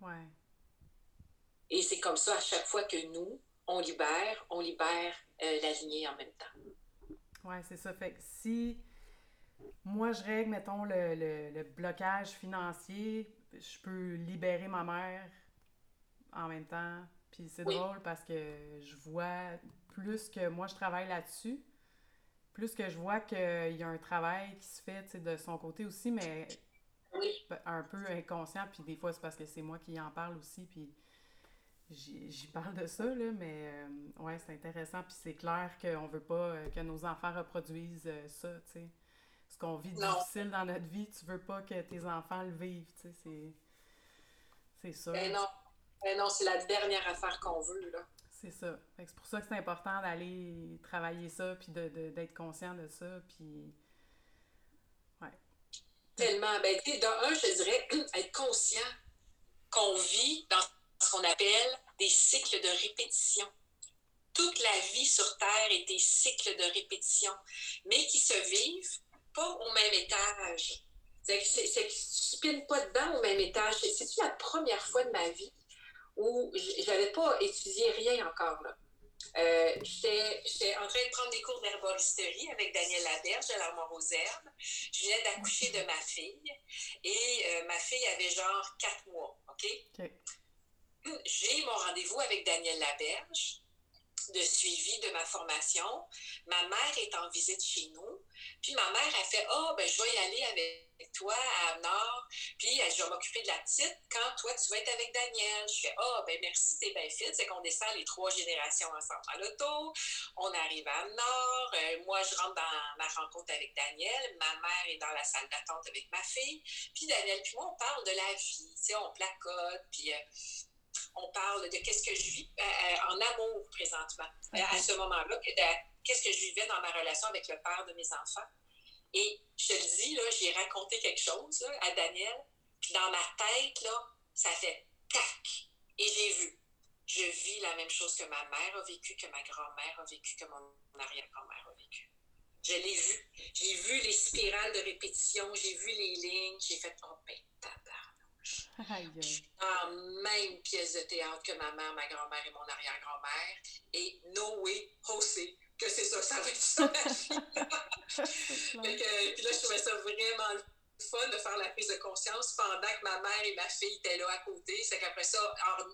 Ouais. Et c'est comme ça, à chaque fois que nous, on libère, on libère euh, la lignée en même temps. Oui, c'est ça. Fait que si moi, je règle, mettons, le, le, blocage financier, je peux libérer ma mère en même temps. Puis c'est drôle parce que je vois plus que moi, je travaille là-dessus plus que je vois qu'il y a un travail qui se fait de son côté aussi, mais un peu inconscient, puis des fois c'est parce que c'est moi qui en parle aussi, puis j'y parle de ça, là, mais euh, ouais, c'est intéressant, puis c'est clair qu'on veut pas euh, que nos enfants reproduisent euh, ça, tu sais. Ce qu'on vit difficile dans notre vie, tu veux pas que tes enfants le vivent, tu sais, c'est ça. Ben non, ben non c'est la dernière affaire qu'on veut, là. C'est ça. C'est pour ça que c'est important d'aller travailler ça, puis d'être de, conscient de ça, puis... Ouais. Tellement. Ben, tu sais, dans un, je dirais, être conscient qu'on vit dans ce qu'on appelle des cycles de répétition. Toute la vie sur Terre est des cycles de répétition, mais qui se vivent pas au même étage. C'est que tu ne spines pas dedans au même étage. C'est-tu la première fois de ma vie où j'avais pas étudié rien encore. là? Euh, J'étais en train de prendre des cours d'herboristerie avec Daniel Laberge à l'Armoire aux Herbes. Je venais d'accoucher de ma fille et euh, ma fille avait genre quatre mois. OK? J'ai mon rendez-vous avec Daniel Laberge de suivi de ma formation. Ma mère est en visite chez nous. Puis ma mère a fait Ah, oh, ben, je vais y aller avec toi à Nord. Puis je vais m'occuper de la petite quand toi, tu vas être avec Daniel. Je fais Ah, oh, ben, merci, t'es bien fit. C'est qu'on descend les trois générations ensemble à l'auto. On arrive à Nord. Euh, moi, je rentre dans ma rencontre avec Daniel. Ma mère est dans la salle d'attente avec ma fille. Puis Daniel, puis moi, on parle de la vie. Tu sais, on placote. Puis. Euh, on parle de qu'est-ce que je vis euh, euh, en amour présentement, euh, à ce moment-là, qu'est-ce que je vivais dans ma relation avec le père de mes enfants. Et je te le dis, là, j'ai raconté quelque chose à Daniel, puis dans ma tête, là, ça fait tac. Et j'ai vu. Je vis la même chose que ma mère a vécu, que ma grand-mère a vécu, que mon arrière-grand-mère a vécu. Je l'ai vu. J'ai vu les spirales de répétition, j'ai vu les lignes, j'ai fait oh ben, en même pièce de théâtre que ma mère, ma grand-mère et mon arrière-grand-mère. Et Noé, José, que c'est ça, ça va être ça, puis là, je trouvais ça vraiment fun de faire la prise de conscience pendant que ma mère et ma fille étaient là à côté. C'est qu'après ça,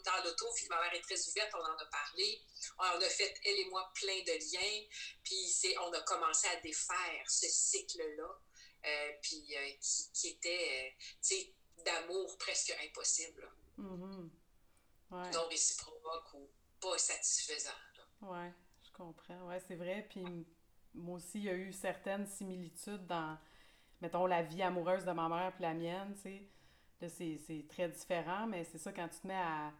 dans l'auto, puis ma mère est très ouverte, on en a parlé. On a fait, elle et moi, plein de liens. Puis on a commencé à défaire ce cycle-là, euh, puis euh, qui, était, euh, tu sais, d'amour presque impossible. Mm-hmm. Non réciproque ou pas satisfaisant. Oui, je comprends. Oui, c'est vrai. Puis moi aussi, il y a eu certaines similitudes dans mettons, la vie amoureuse de ma mère puis la mienne, tu sais. Là, c'est très différent, mais c'est ça, quand tu te mets à,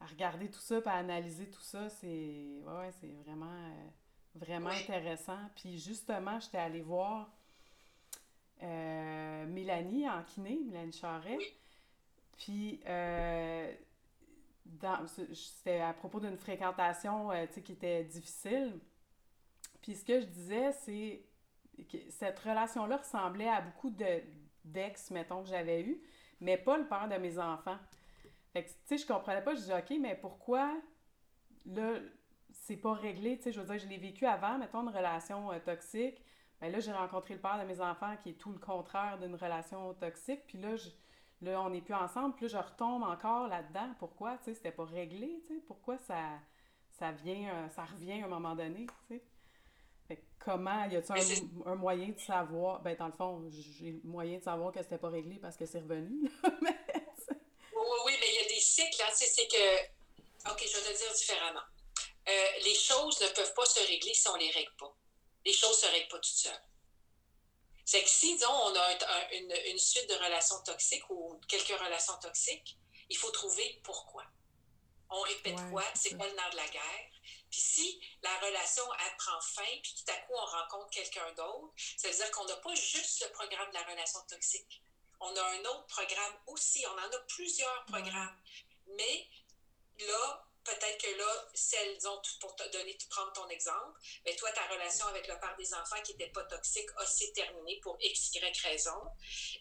regarder tout ça, puis à analyser tout ça, c'est ouais, c'est vraiment, euh, vraiment intéressant. Puis justement, j'étais allée voir euh, Mélanie en kiné, Mélanie Charret. Puis, euh, c'était à propos d'une fréquentation, tu sais, qui était difficile. Puis ce que je disais, c'est cette relation-là ressemblait à beaucoup de, d'ex, mettons, que j'avais eu, mais pas le père de mes enfants. Fait que, tu sais, je comprenais pas, je disais, OK, mais pourquoi, là, c'est pas réglé, tu sais, je veux dire, je l'ai vécu avant, mettons, une relation euh, toxique, ben là, j'ai rencontré le père de mes enfants qui est tout le contraire d'une relation toxique, puis là, là, on n'est plus ensemble, puis là, je retombe encore là-dedans. Pourquoi, tu sais, c'était pas réglé, tu sais, pourquoi ça, ça vient, euh, ça revient à un moment donné, tu sais? Comment, y a-t-il un, moyen de savoir, ben dans le fond, j'ai le moyen de savoir que c'était pas réglé parce que c'est revenu. oui, oui, oui, mais il y a des cycles, hein, c'est que, ok, je vais te dire différemment. Euh, les choses ne peuvent pas se régler si on les règle pas. Les choses se règlent pas toutes seules. C'est que si, disons, on a une, une suite de relations toxiques ou quelques relations toxiques, il faut trouver pourquoi. On répète quoi? C'est quoi le nerf de la guerre? Puis si la relation, elle prend fin, puis tout à coup, on rencontre quelqu'un d'autre, ça veut dire qu'on n'a pas juste le programme de la relation toxique. On a un autre programme aussi. On en a plusieurs programmes. Mais là, peut-être que là, celle, disons, pour te donner, prendre ton exemple, mais toi, ta relation avec le père des enfants qui n'était pas toxique a s'est terminée pour X, raison.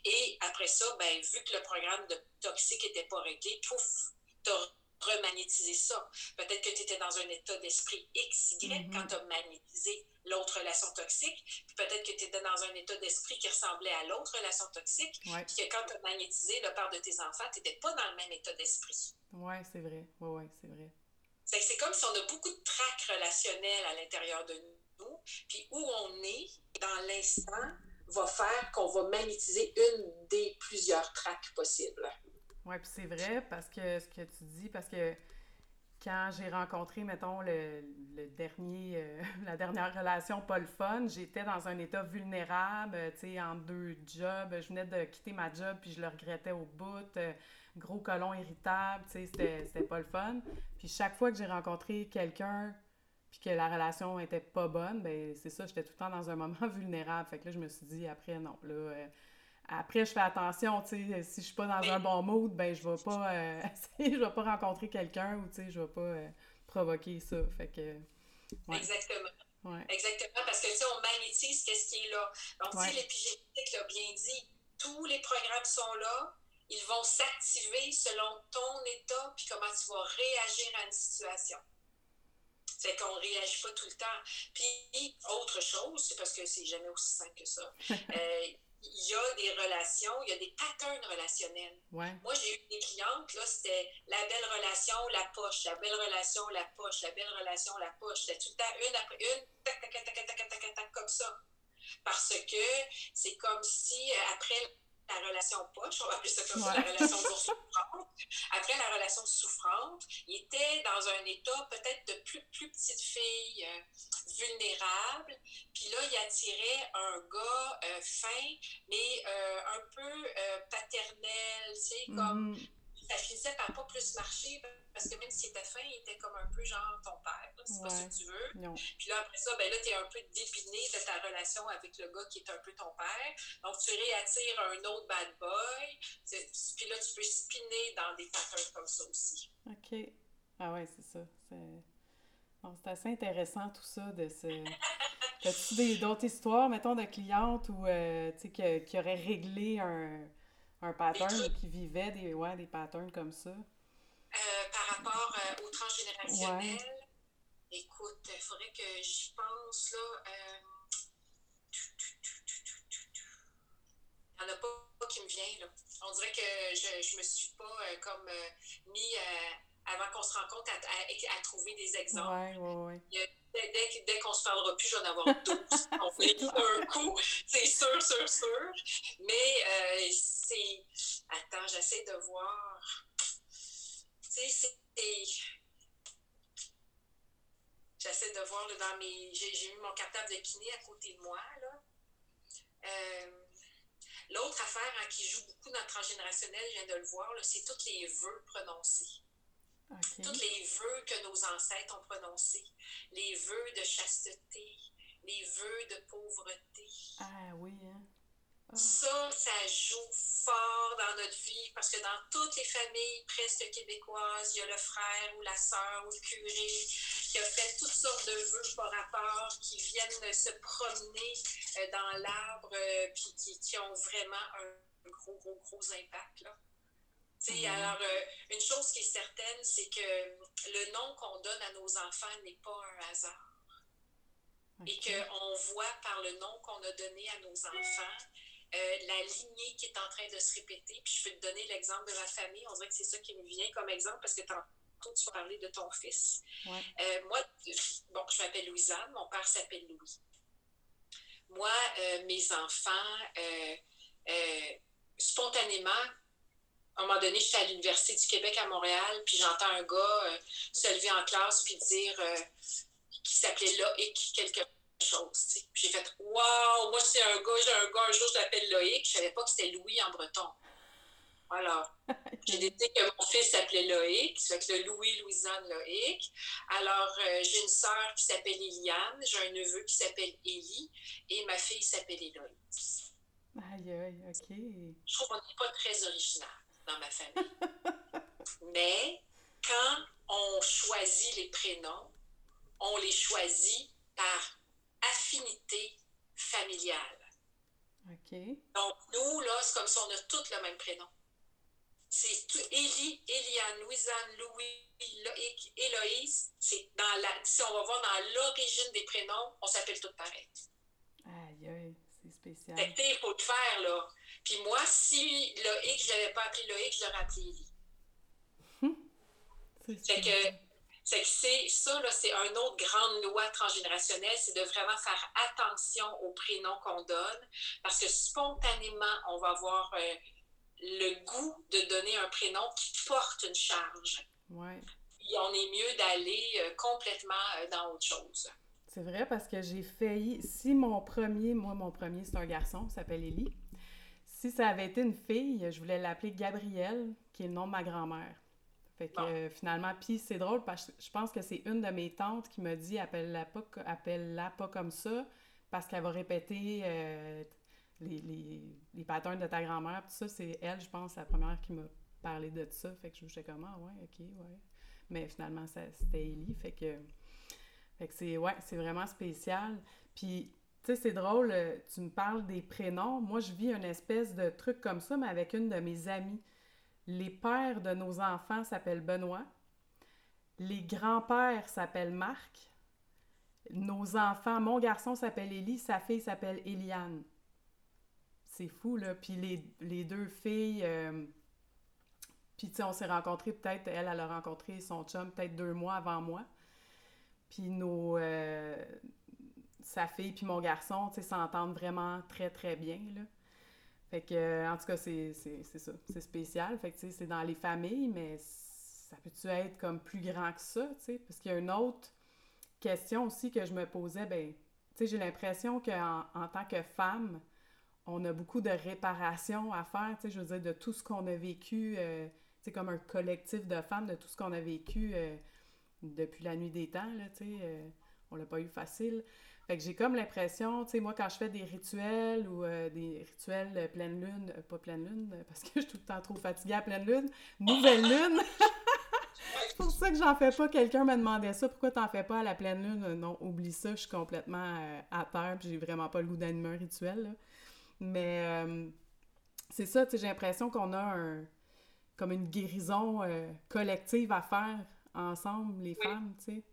Et après ça, ben, vu que le programme de toxique n'était pas réglé, pouf, t'as remagnétiser ça. Peut-être que tu étais dans un état d'esprit X, Y mm-hmm. quand tu as magnétisé l'autre relation toxique, puis peut-être que tu étais dans un état d'esprit qui ressemblait à l'autre relation toxique, puis que quand tu as magnétisé le père de tes enfants, tu n'étais pas dans le même état d'esprit. Oui, c'est vrai. Oui, oui, c'est vrai. C'est comme si on a beaucoup de tracs relationnels à l'intérieur de nous, puis où on est dans l'instant va faire qu'on va magnétiser une des plusieurs tracs possibles. Oui, puis c'est vrai parce que ce que tu dis, parce que quand j'ai rencontré, mettons, le, dernier, euh, la dernière relation pas le fun, j'étais dans un état vulnérable, tu sais, en deux jobs. Je venais de quitter ma job, puis je le regrettais au bout. Euh, gros colon irritable, tu sais, c'était pas le fun. Puis chaque fois que j'ai rencontré quelqu'un, puis que la relation était pas bonne, ben c'est ça, j'étais tout le temps dans un moment vulnérable. Fait que là, je me suis dit, après, non, là... Euh, après, je fais attention, tu sais, si je suis pas dans un bon mood, ben je vais pas, euh, je vais pas rencontrer quelqu'un ou, tu sais, je vais pas euh, provoquer ça. Fait que, Exactement. Exactement, parce que, tu sais, on magnétise qu'est-ce qui est là. Donc, tu sais, l'épigénétique l'a bien dit, tous les programmes sont là, ils vont s'activer selon ton état, puis comment tu vas réagir à une situation. C'est qu'on ne réagit pas tout le temps. Puis, autre chose, c'est parce que c'est jamais aussi simple que ça. Euh, il y a des relations, il y a des patterns relationnels. Moi, j'ai eu des clientes, là, c'était la belle relation, la poche, la belle relation, la poche, la belle relation, la poche. C'était tout le temps une après une, tac, tac, tac, tac, tac, tac, tac, tac, comme ça. Parce que c'est comme si, euh, après la relation poche, on va appeler ça comme ça, la relation souffrante. Après la relation souffrante, il était dans un état peut-être de plus, plus petite fille euh, vulnérable. Puis là, il attirait un gars euh, fin, mais euh, un peu paternel, tu sais, comme mm-hmm finissait par pas plus marcher parce que même si était fin, il était comme un peu genre ton père, c'est pas ce que tu veux. Puis là, après ça, ben là, tu es un peu dépiné de ta relation avec le gars qui est un peu ton père. Donc, tu réattires un autre bad boy. Puis là, tu peux spinner dans des patterns comme ça aussi. OK. Ah ouais, c'est ça. C'est assez intéressant tout ça de ce. As-tu d'autres histoires, mettons, de clientes ou euh, sais, qui auraient réglé un un pattern qui vivait des, des patterns comme ça? Euh, par rapport euh, au transgénérationnel? écoute, il faudrait que j'y pense, là. Euh, il n'y en a pas qui me vient, là. On dirait que je ne me suis pas euh, comme mis avant qu'on se rencontre à, à, trouver des exemples. Ouais, ouais, ouais. Dès, dès, qu'on se parlera plus, j'en avoir 12. on fait un coup, c'est sûr, sûr, sûr. Mais c'est. Attends, j'essaie de voir. Tu sais, c'est J'essaie de voir dans mes. J'ai mis mon cartable de kiné à côté de moi. Là. Euh, l'autre affaire hein, qui joue beaucoup dans le transgénérationnel, je viens de le voir, c'est tous les vœux prononcés. Tous les vœux que nos ancêtres ont prononcés. Les vœux de chasteté, les vœux de pauvreté. Ah oui, hein? Ça, ça joue fort dans notre vie parce que dans toutes les familles presque québécoises, il y a le frère ou la sœur ou le curé qui a fait toutes sortes de vœux par rapport, qui viennent se promener euh, dans l'arbre, euh, puis qui, ont vraiment un gros, gros, gros impact. Là. Mhm. Alors, euh, une chose qui est certaine, c'est que le nom qu'on donne à nos enfants n'est pas un hasard. Et qu'on voit par le nom qu'on a donné à nos enfants euh, la lignée qui est en train de se répéter. Puis je peux te donner l'exemple de ma famille. On dirait que c'est ça qui me vient comme exemple parce que tantôt tu parlais de ton fils. Euh, moi, bon, je m'appelle Louisanne, mon père s'appelle Louis. Moi, euh, mes enfants, spontanément, à un moment donné, j'étais à l'Université du Québec à Montréal, puis j'entends un gars se lever en classe puis dire qui s'appelait Loïc quelque chose. J'ai fait Waouh, moi c'est un gars, j'ai un gars, un jour je l'appelle Loïc, je savais pas que c'était Louis en breton. Alors, j'ai décidé que mon fils s'appelait Loïc, c'est que le Louis, Louisanne, Loïc. Alors, euh, j'ai une sœur qui s'appelle Eliane, j'ai un neveu qui s'appelle Élie, et ma fille s'appelle Héloïse. Aïe, aïe, OK. Je trouve qu'on n'est pas très original dans ma famille. Mais quand on choisit les prénoms, on les choisit par affinité familiale. OK. Donc, nous, là, c'est comme si on a tous le même prénom. C'est Élie, Eliane, Louisanne, Louis, Loïc, Héloïse. C'est dans la, si on va voir dans l'origine des prénoms, on s'appelle tous pareil. Aïe, aïe, c'est spécial. il faut le faire, là. Puis moi, si Loïc, je n'avais pas appelé Loïc, je l'aurais appelé Élie. c'est que c'est que ça, c'est une autre grande loi transgénérationnelle, c'est de vraiment faire attention aux prénoms qu'on donne, parce que spontanément, on va avoir euh, le goût de donner un prénom qui porte une charge. Ouais. Et on est mieux d'aller euh, complètement euh, dans autre chose. C'est vrai parce que j'ai failli. Si mon premier, moi, mon premier, c'est un garçon, s'appelle Élie. Si ça avait été une fille, je voulais l'appeler Gabrielle, qui est le nom de ma grand-mère. Fait que euh, finalement, puis c'est drôle parce que je pense que c'est une de mes tantes qui m'a dit appelle-la pas, appelle pas comme ça parce qu'elle va répéter euh, les, les, les, patterns de ta grand-mère. Tout ça, c'est elle, je pense, la première qui m'a parlé de ça. Fait que je me suis comme, ah ouais, ok, ouais. Mais finalement, c'était Ellie. Fait que, fait que c'est, ouais, c'est vraiment spécial. Puis, tu sais, c'est drôle, euh, tu me parles des prénoms. Moi, je vis une espèce de truc comme ça, mais avec une de mes amies. Les pères de nos enfants s'appellent Benoît. Les grands-pères s'appellent Marc. Nos enfants, mon garçon s'appelle Élie, sa fille s'appelle Eliane. C'est fou, là. Puis les, deux filles, euh, puis tu sais, on s'est rencontrés peut-être, elle, elle a rencontré son chum peut-être deux mois avant moi. Puis nos, euh, sa fille puis mon garçon, tu sais, s'entendent vraiment très, très bien, là. Fait que, euh, en tout cas, c'est ça. C'est spécial. Fait que, c'est dans les familles, mais ça peut-tu être comme plus grand que ça, tu? Parce qu'il y a une autre question aussi que je me posais, ben, tu j'ai l'impression qu'en en tant que femme, on a beaucoup de réparation à faire, tu sais, je veux dire, de tout ce qu'on a vécu, euh, comme un collectif de femmes, de tout ce qu'on a vécu euh, depuis la nuit des temps, tu sais, on l'a pas eu facile. Fait que j'ai comme l'impression, tu sais, moi, quand je fais des rituels ou euh, des rituels pleine lune, euh, pas pleine lune, euh, parce que je suis tout le temps trop fatiguée à pleine lune, nouvelle lune. c'est pour ça que j'en fais pas. Quelqu'un m'a demandé ça, pourquoi t'en fais pas à la pleine lune? Non, oublie ça, je suis complètement à terre, puis j'ai vraiment pas le goût d'animer un rituel. Mais c'est ça, tu sais, j'ai l'impression qu'on a un, comme une guérison collective à faire ensemble, les femmes, tu sais.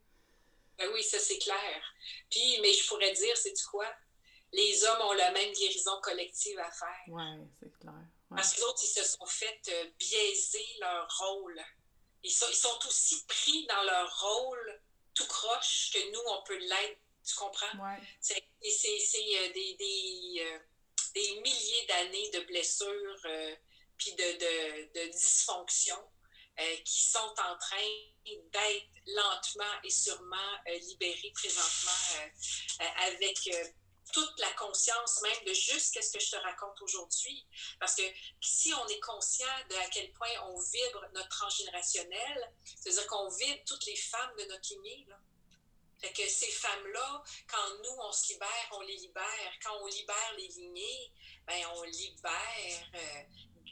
Ben oui, ça c'est clair. Puis, mais je pourrais dire, c'est quoi? Les hommes ont la même guérison collective à faire. Oui, c'est clair. Parce que les autres, ils se sont fait euh, biaiser leur rôle. Ils sont, ils sont aussi pris dans leur rôle tout croche que nous, on peut l'être. Tu comprends? Ouais. C'est euh, des, des, euh, des, milliers d'années de blessures puis de, de, de dysfonctions qui sont en train d'être lentement et sûrement libérées présentement avec toute la conscience même de juste qu'est-ce que je te raconte aujourd'hui. Parce que si on est conscient de à quel point on vibre notre transgénérationnel, c'est-à-dire qu'on vibre toutes les femmes de notre lignée. Fait que ces femmes-là, quand nous, on se libère, on les libère. Quand on libère les lignées, ben, on libère euh,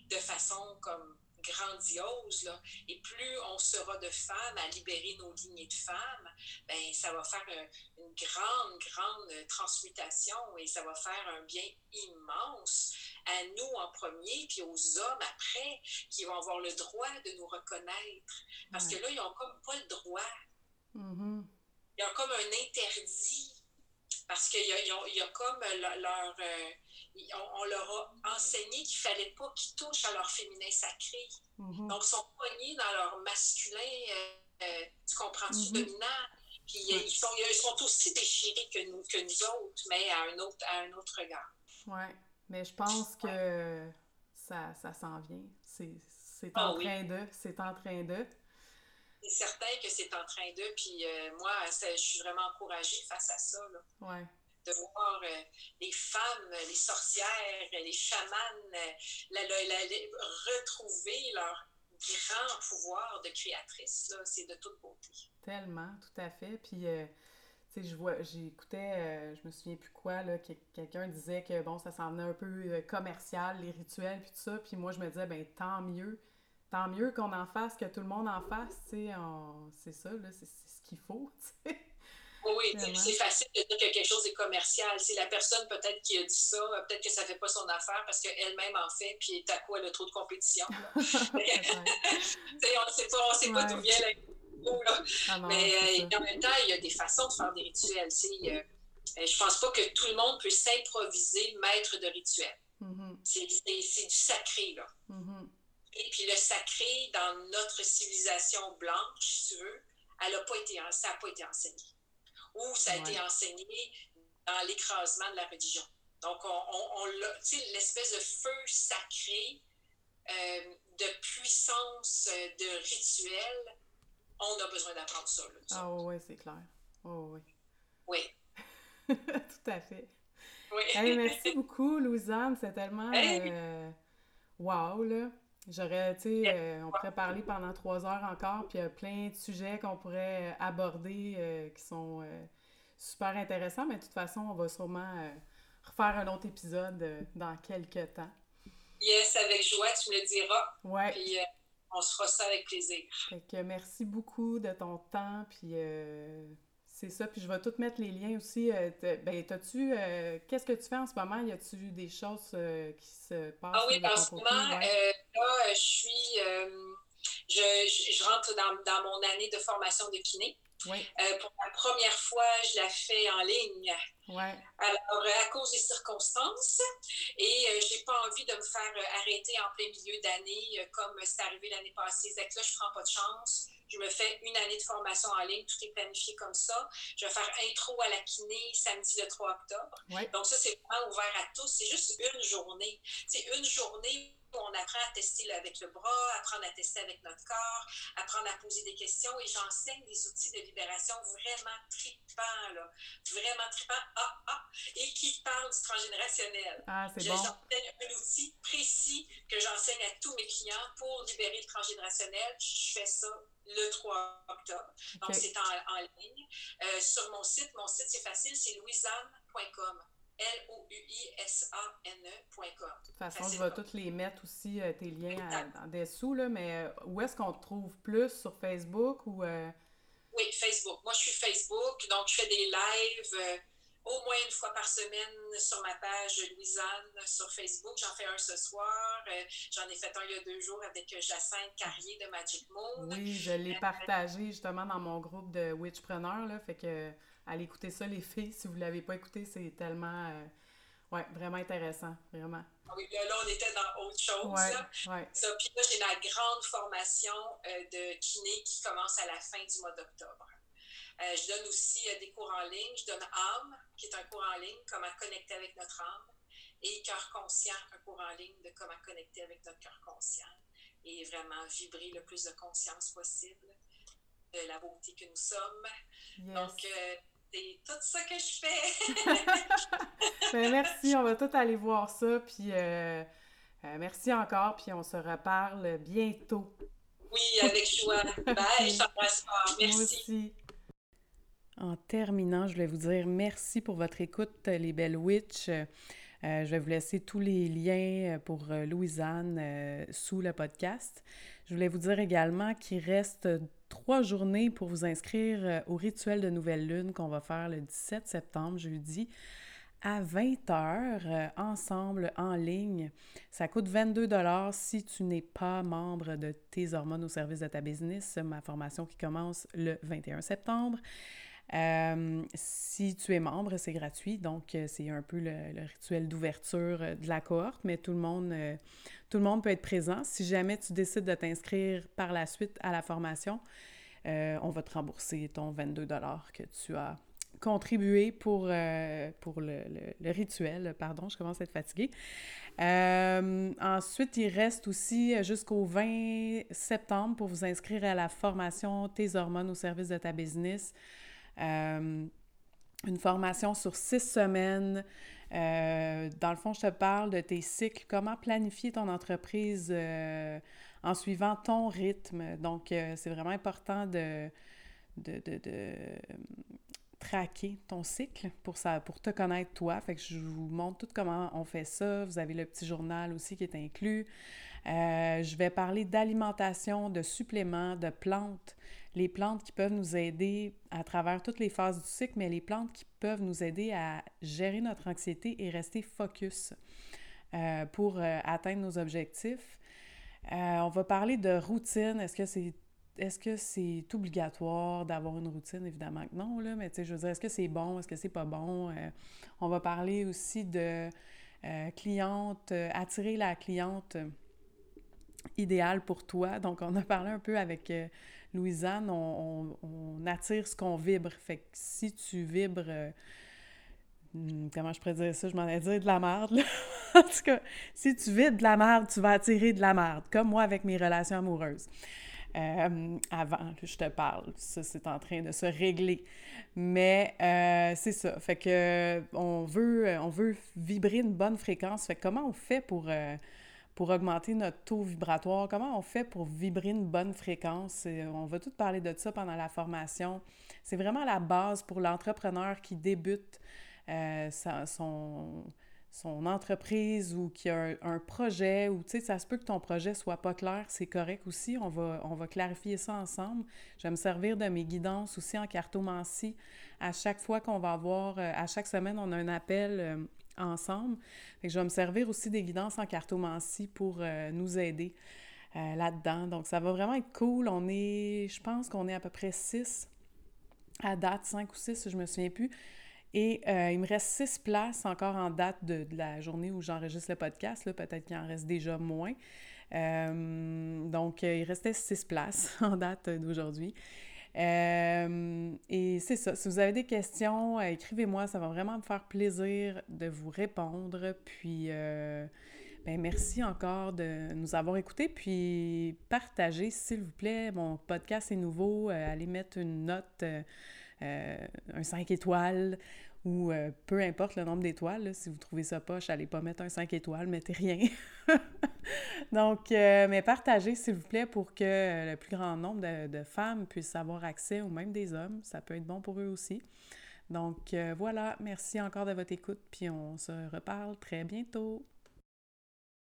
de façon comme grandiose, là, et plus on sera de femmes à libérer nos lignées de femmes, ben, ça va faire une grande, grande transmutation et ça va faire un bien immense à nous en premier, puis aux hommes après, qui vont avoir le droit de nous reconnaître. Parce que là, ils n'ont comme pas le droit. Mm-hmm. Ils ont comme un interdit. Parce qu'il y, y, a comme leur. Euh, on, leur a enseigné qu'il ne fallait pas qu'ils touchent à leur féminin sacré. Mm-hmm. Donc, ils sont poignés dans leur masculin, euh, euh, tu comprends-tu, Mm-hmm. dominant. Puis ils, sont, ils sont aussi déchirés que nous, que nous autres, mais à un autre, à un autre regard. Oui, mais je pense que ça, ça s'en vient. C'est Ah en oui. train de. C'est en train de. C'est certain que c'est en train de. Puis euh, moi, je suis vraiment encouragée face à ça. Là. De voir euh, les femmes, euh, les sorcières, euh, les chamanes retrouver leur grand pouvoir de créatrice. C'est de toute beauté. Tellement, tout à fait. Puis, tu sais, je vois, j'écoutais, euh, je me souviens plus quoi, là, que quelqu'un disait que, bon, ça s'en venait un peu commercial, les rituels, puis tout ça. Puis moi, je me disais, ben, tant mieux. Tant mieux qu'on en fasse, que tout le monde en fasse, tu sais. C'est ça, là, c'est ce qu'il faut, tu sais. Oui, c'est facile de dire que quelque chose est commercial. C'est la personne peut-être qui a dit ça, peut-être que ça ne fait pas son affaire parce qu'elle-même en fait, puis à quoi elle a trop de compétition. on ne sait pas, on sait pas d'où vient là. Ah non, Mais euh, en même temps, il y a des façons de faire des rituels. euh, euh, je pense pas que tout le monde peut s'improviser maître de rituel. Mhm, C'est du sacré, là. mhm. Et puis le sacré, dans notre civilisation blanche, si tu veux, elle a pas été, ça n'a pas été enseigné. Ou ça a été enseigné dans l'écrasement de la religion. Donc, on, on, l'espèce de feu sacré, euh, de puissance, euh, de rituel, on a besoin d'apprendre ça. Là, Ah oui, c'est clair. Oh, oui. Oui. tout à fait. oui. Merci beaucoup, Louisanne. C'est tellement. Euh, wow, là. J'aurais, tu sais, euh, on pourrait parler pendant trois heures encore, puis il y a plein de sujets qu'on pourrait euh, aborder euh, qui sont euh, super intéressants, mais de toute façon, on va sûrement refaire un autre épisode dans quelques temps. Yes, avec joie, tu me le diras. Ouais. Puis on se fera ça avec plaisir. Fait que merci beaucoup de ton temps, puis c'est ça. Puis je vais tout mettre les liens aussi. euh, ben, t'as-tu... euh, Qu'est-ce que tu fais en ce moment? Y a-tu des choses euh, qui se passent Ah oui, en ce moment, Ouais. là, je suis. je, je- rentre dans, dans mon année de formation de kiné. Oui, pour la première fois, je la fais en ligne. ouais. Alors, à cause des circonstances, et euh, j'ai pas envie de me faire euh, arrêter en plein milieu d'année, euh, comme c'est arrivé l'année passée. C'est que là, je prends pas de chance. Je me fais une année de formation en ligne, tout est planifié comme ça. Je vais faire intro à la kiné samedi le 3 octobre. Ouais. Donc, ça, c'est vraiment ouvert à tous. C'est juste une journée. C'est une journée on apprend à tester avec le bras, apprendre à tester avec notre corps, apprendre à poser des questions. Et j'enseigne des outils de libération vraiment tripants, là. Vraiment tripants. Ah, ah, et qui parlent du transgénérationnel. Ah, c'est bon. J'enseigne un outil précis que j'enseigne à tous mes clients pour libérer le transgénérationnel. Je fais ça le 3 octobre. Donc, c'est en, en ligne. Euh, sur mon site, mon site, c'est facile, c'est louisanne.com. L-O-U-I-S-A-N-E.com. De toute façon, je vais tous les mettre aussi, euh, tes liens à- en dessous, là, mais euh, où est-ce qu'on te trouve plus? Sur Facebook ou... euh, Oui, Facebook. Moi, je suis Facebook, donc je fais des lives. euh, au moins une fois par semaine sur ma page Louisanne sur Facebook. J'en fais un ce soir. J'en ai fait un il y a deux jours avec Jacinthe Carrier de Magic Moon. Oui, je l'ai partagé justement dans mon groupe de Witchpreneurs. Là, fait que allez écouter ça, les filles. Si vous ne l'avez pas écouté, c'est tellement. ouais, vraiment intéressant, vraiment. Ah oui, là, on était dans autre chose. Ouais, Ça, puis là, j'ai ma grande formation de kiné qui commence à la fin du mois d'octobre. Euh, je donne aussi euh, des cours en ligne. Je donne âme, qui est un cours en ligne, comment connecter avec notre âme, et cœur conscient, un cours en ligne de comment connecter avec notre cœur conscient et vraiment vibrer le plus de conscience possible de la beauté que nous sommes. Donc, euh, c'est tout ça que je fais. ben, merci, on va tout aller voir ça. Puis merci encore, puis on se reparle bientôt. Oui, avec joie. Bye, je t'embrasse fort. Merci. Aussi. En terminant, je voulais vous dire merci pour votre écoute, les belles witches. Euh, je vais vous laisser tous les liens pour euh, Louisanne euh, sous le podcast. Je voulais vous dire également qu'il reste trois journées pour vous inscrire au rituel de nouvelle lune qu'on va faire le 17 septembre, jeudi, à 20h, ensemble, en ligne. Ça coûte 22 si tu n'es pas membre de tes hormones au service de ta business, ma formation qui commence le 21 septembre. Euh, si tu es membre, c'est gratuit, donc euh, c'est un peu le, rituel d'ouverture euh, de la cohorte, mais tout le, monde, tout le monde peut être présent. Si jamais tu décides de t'inscrire par la suite à la formation, on va te rembourser ton 22 que tu as contribué pour, pour le, le, rituel. Pardon, je commence à être fatiguée. ensuite, il reste aussi jusqu'au 20 septembre pour vous inscrire à la formation Tes hormones au service de ta business. Euh, une formation sur six semaines. Euh, dans le fond, je te parle de tes cycles, comment planifier ton entreprise euh, en suivant ton rythme? Donc, c'est vraiment important de, de, de, traquer ton cycle pour, ça, pour te connaître toi. Fait que je vous montre tout comment on fait ça. Vous avez le petit journal aussi qui est inclus. je vais parler d'alimentation, de suppléments, de plantes les plantes qui peuvent nous aider à travers toutes les phases du cycle, mais les plantes qui peuvent nous aider à gérer notre anxiété et rester focus euh, pour euh, atteindre nos objectifs. Euh, on va parler de routine. Est-ce que c'est est-ce que c'est obligatoire d'avoir une routine? Évidemment que non, là, mais tu sais, je veux dire, est-ce que c'est bon? Est-ce que c'est pas bon? on va parler aussi de cliente, attirer la cliente idéale pour toi. Donc, on a parlé un peu avec Louisanne, on, attire ce qu'on vibre. Fait que si tu vibres. Euh, hmm, comment je pourrais dire ça? Je m'en ai dit de la merde, en tout cas, si tu vides de la merde, tu vas attirer de la merde, comme moi avec mes relations amoureuses. Euh, avant que je te parle, ça, c'est en train de se régler. Mais euh, c'est ça. Fait que on veut, on veut vibrer une bonne fréquence. Fait que comment on fait pour pour augmenter notre taux vibratoire, comment on fait pour vibrer une bonne fréquence? On va tout parler de ça pendant la formation. C'est vraiment la base pour l'entrepreneur qui débute euh, son, entreprise ou qui a un, projet ou tu sais, ça se peut que ton projet soit pas clair, c'est correct aussi. On va, on va clarifier ça ensemble. Je vais me servir de mes guidances aussi en cartomancie. À chaque fois qu'on va avoir, euh, à chaque semaine, on a un appel. Ensemble. je vais me servir aussi des guidances en cartomancie pour euh, nous aider euh, là-dedans. Donc, ça va vraiment être cool. On est, je pense qu'on est à peu près six à date, cinq ou six, je me souviens plus. Et euh, il me reste six places encore en date de, la journée où j'enregistre le podcast. Peut-être qu'il en reste déjà moins. donc, il restait six places en date d'aujourd'hui. Euh, et c'est ça. Si vous avez des questions, euh, écrivez-moi. Ça va vraiment me faire plaisir de vous répondre. Puis, euh, ben, merci encore de nous avoir écoutés. Puis, partagez, s'il vous plaît. Mon podcast est nouveau. allez mettre une note, un 5 étoiles ou euh, peu importe le nombre d'étoiles, si vous trouvez ça poche, allez pas mettre un 5 étoiles, mettez rien. Donc, euh, mais partagez, s'il vous plaît, pour que euh, le plus grand nombre de, femmes puissent avoir accès, ou même des hommes. Ça peut être bon pour eux aussi. Donc, voilà, merci encore de votre écoute, puis on se reparle très bientôt.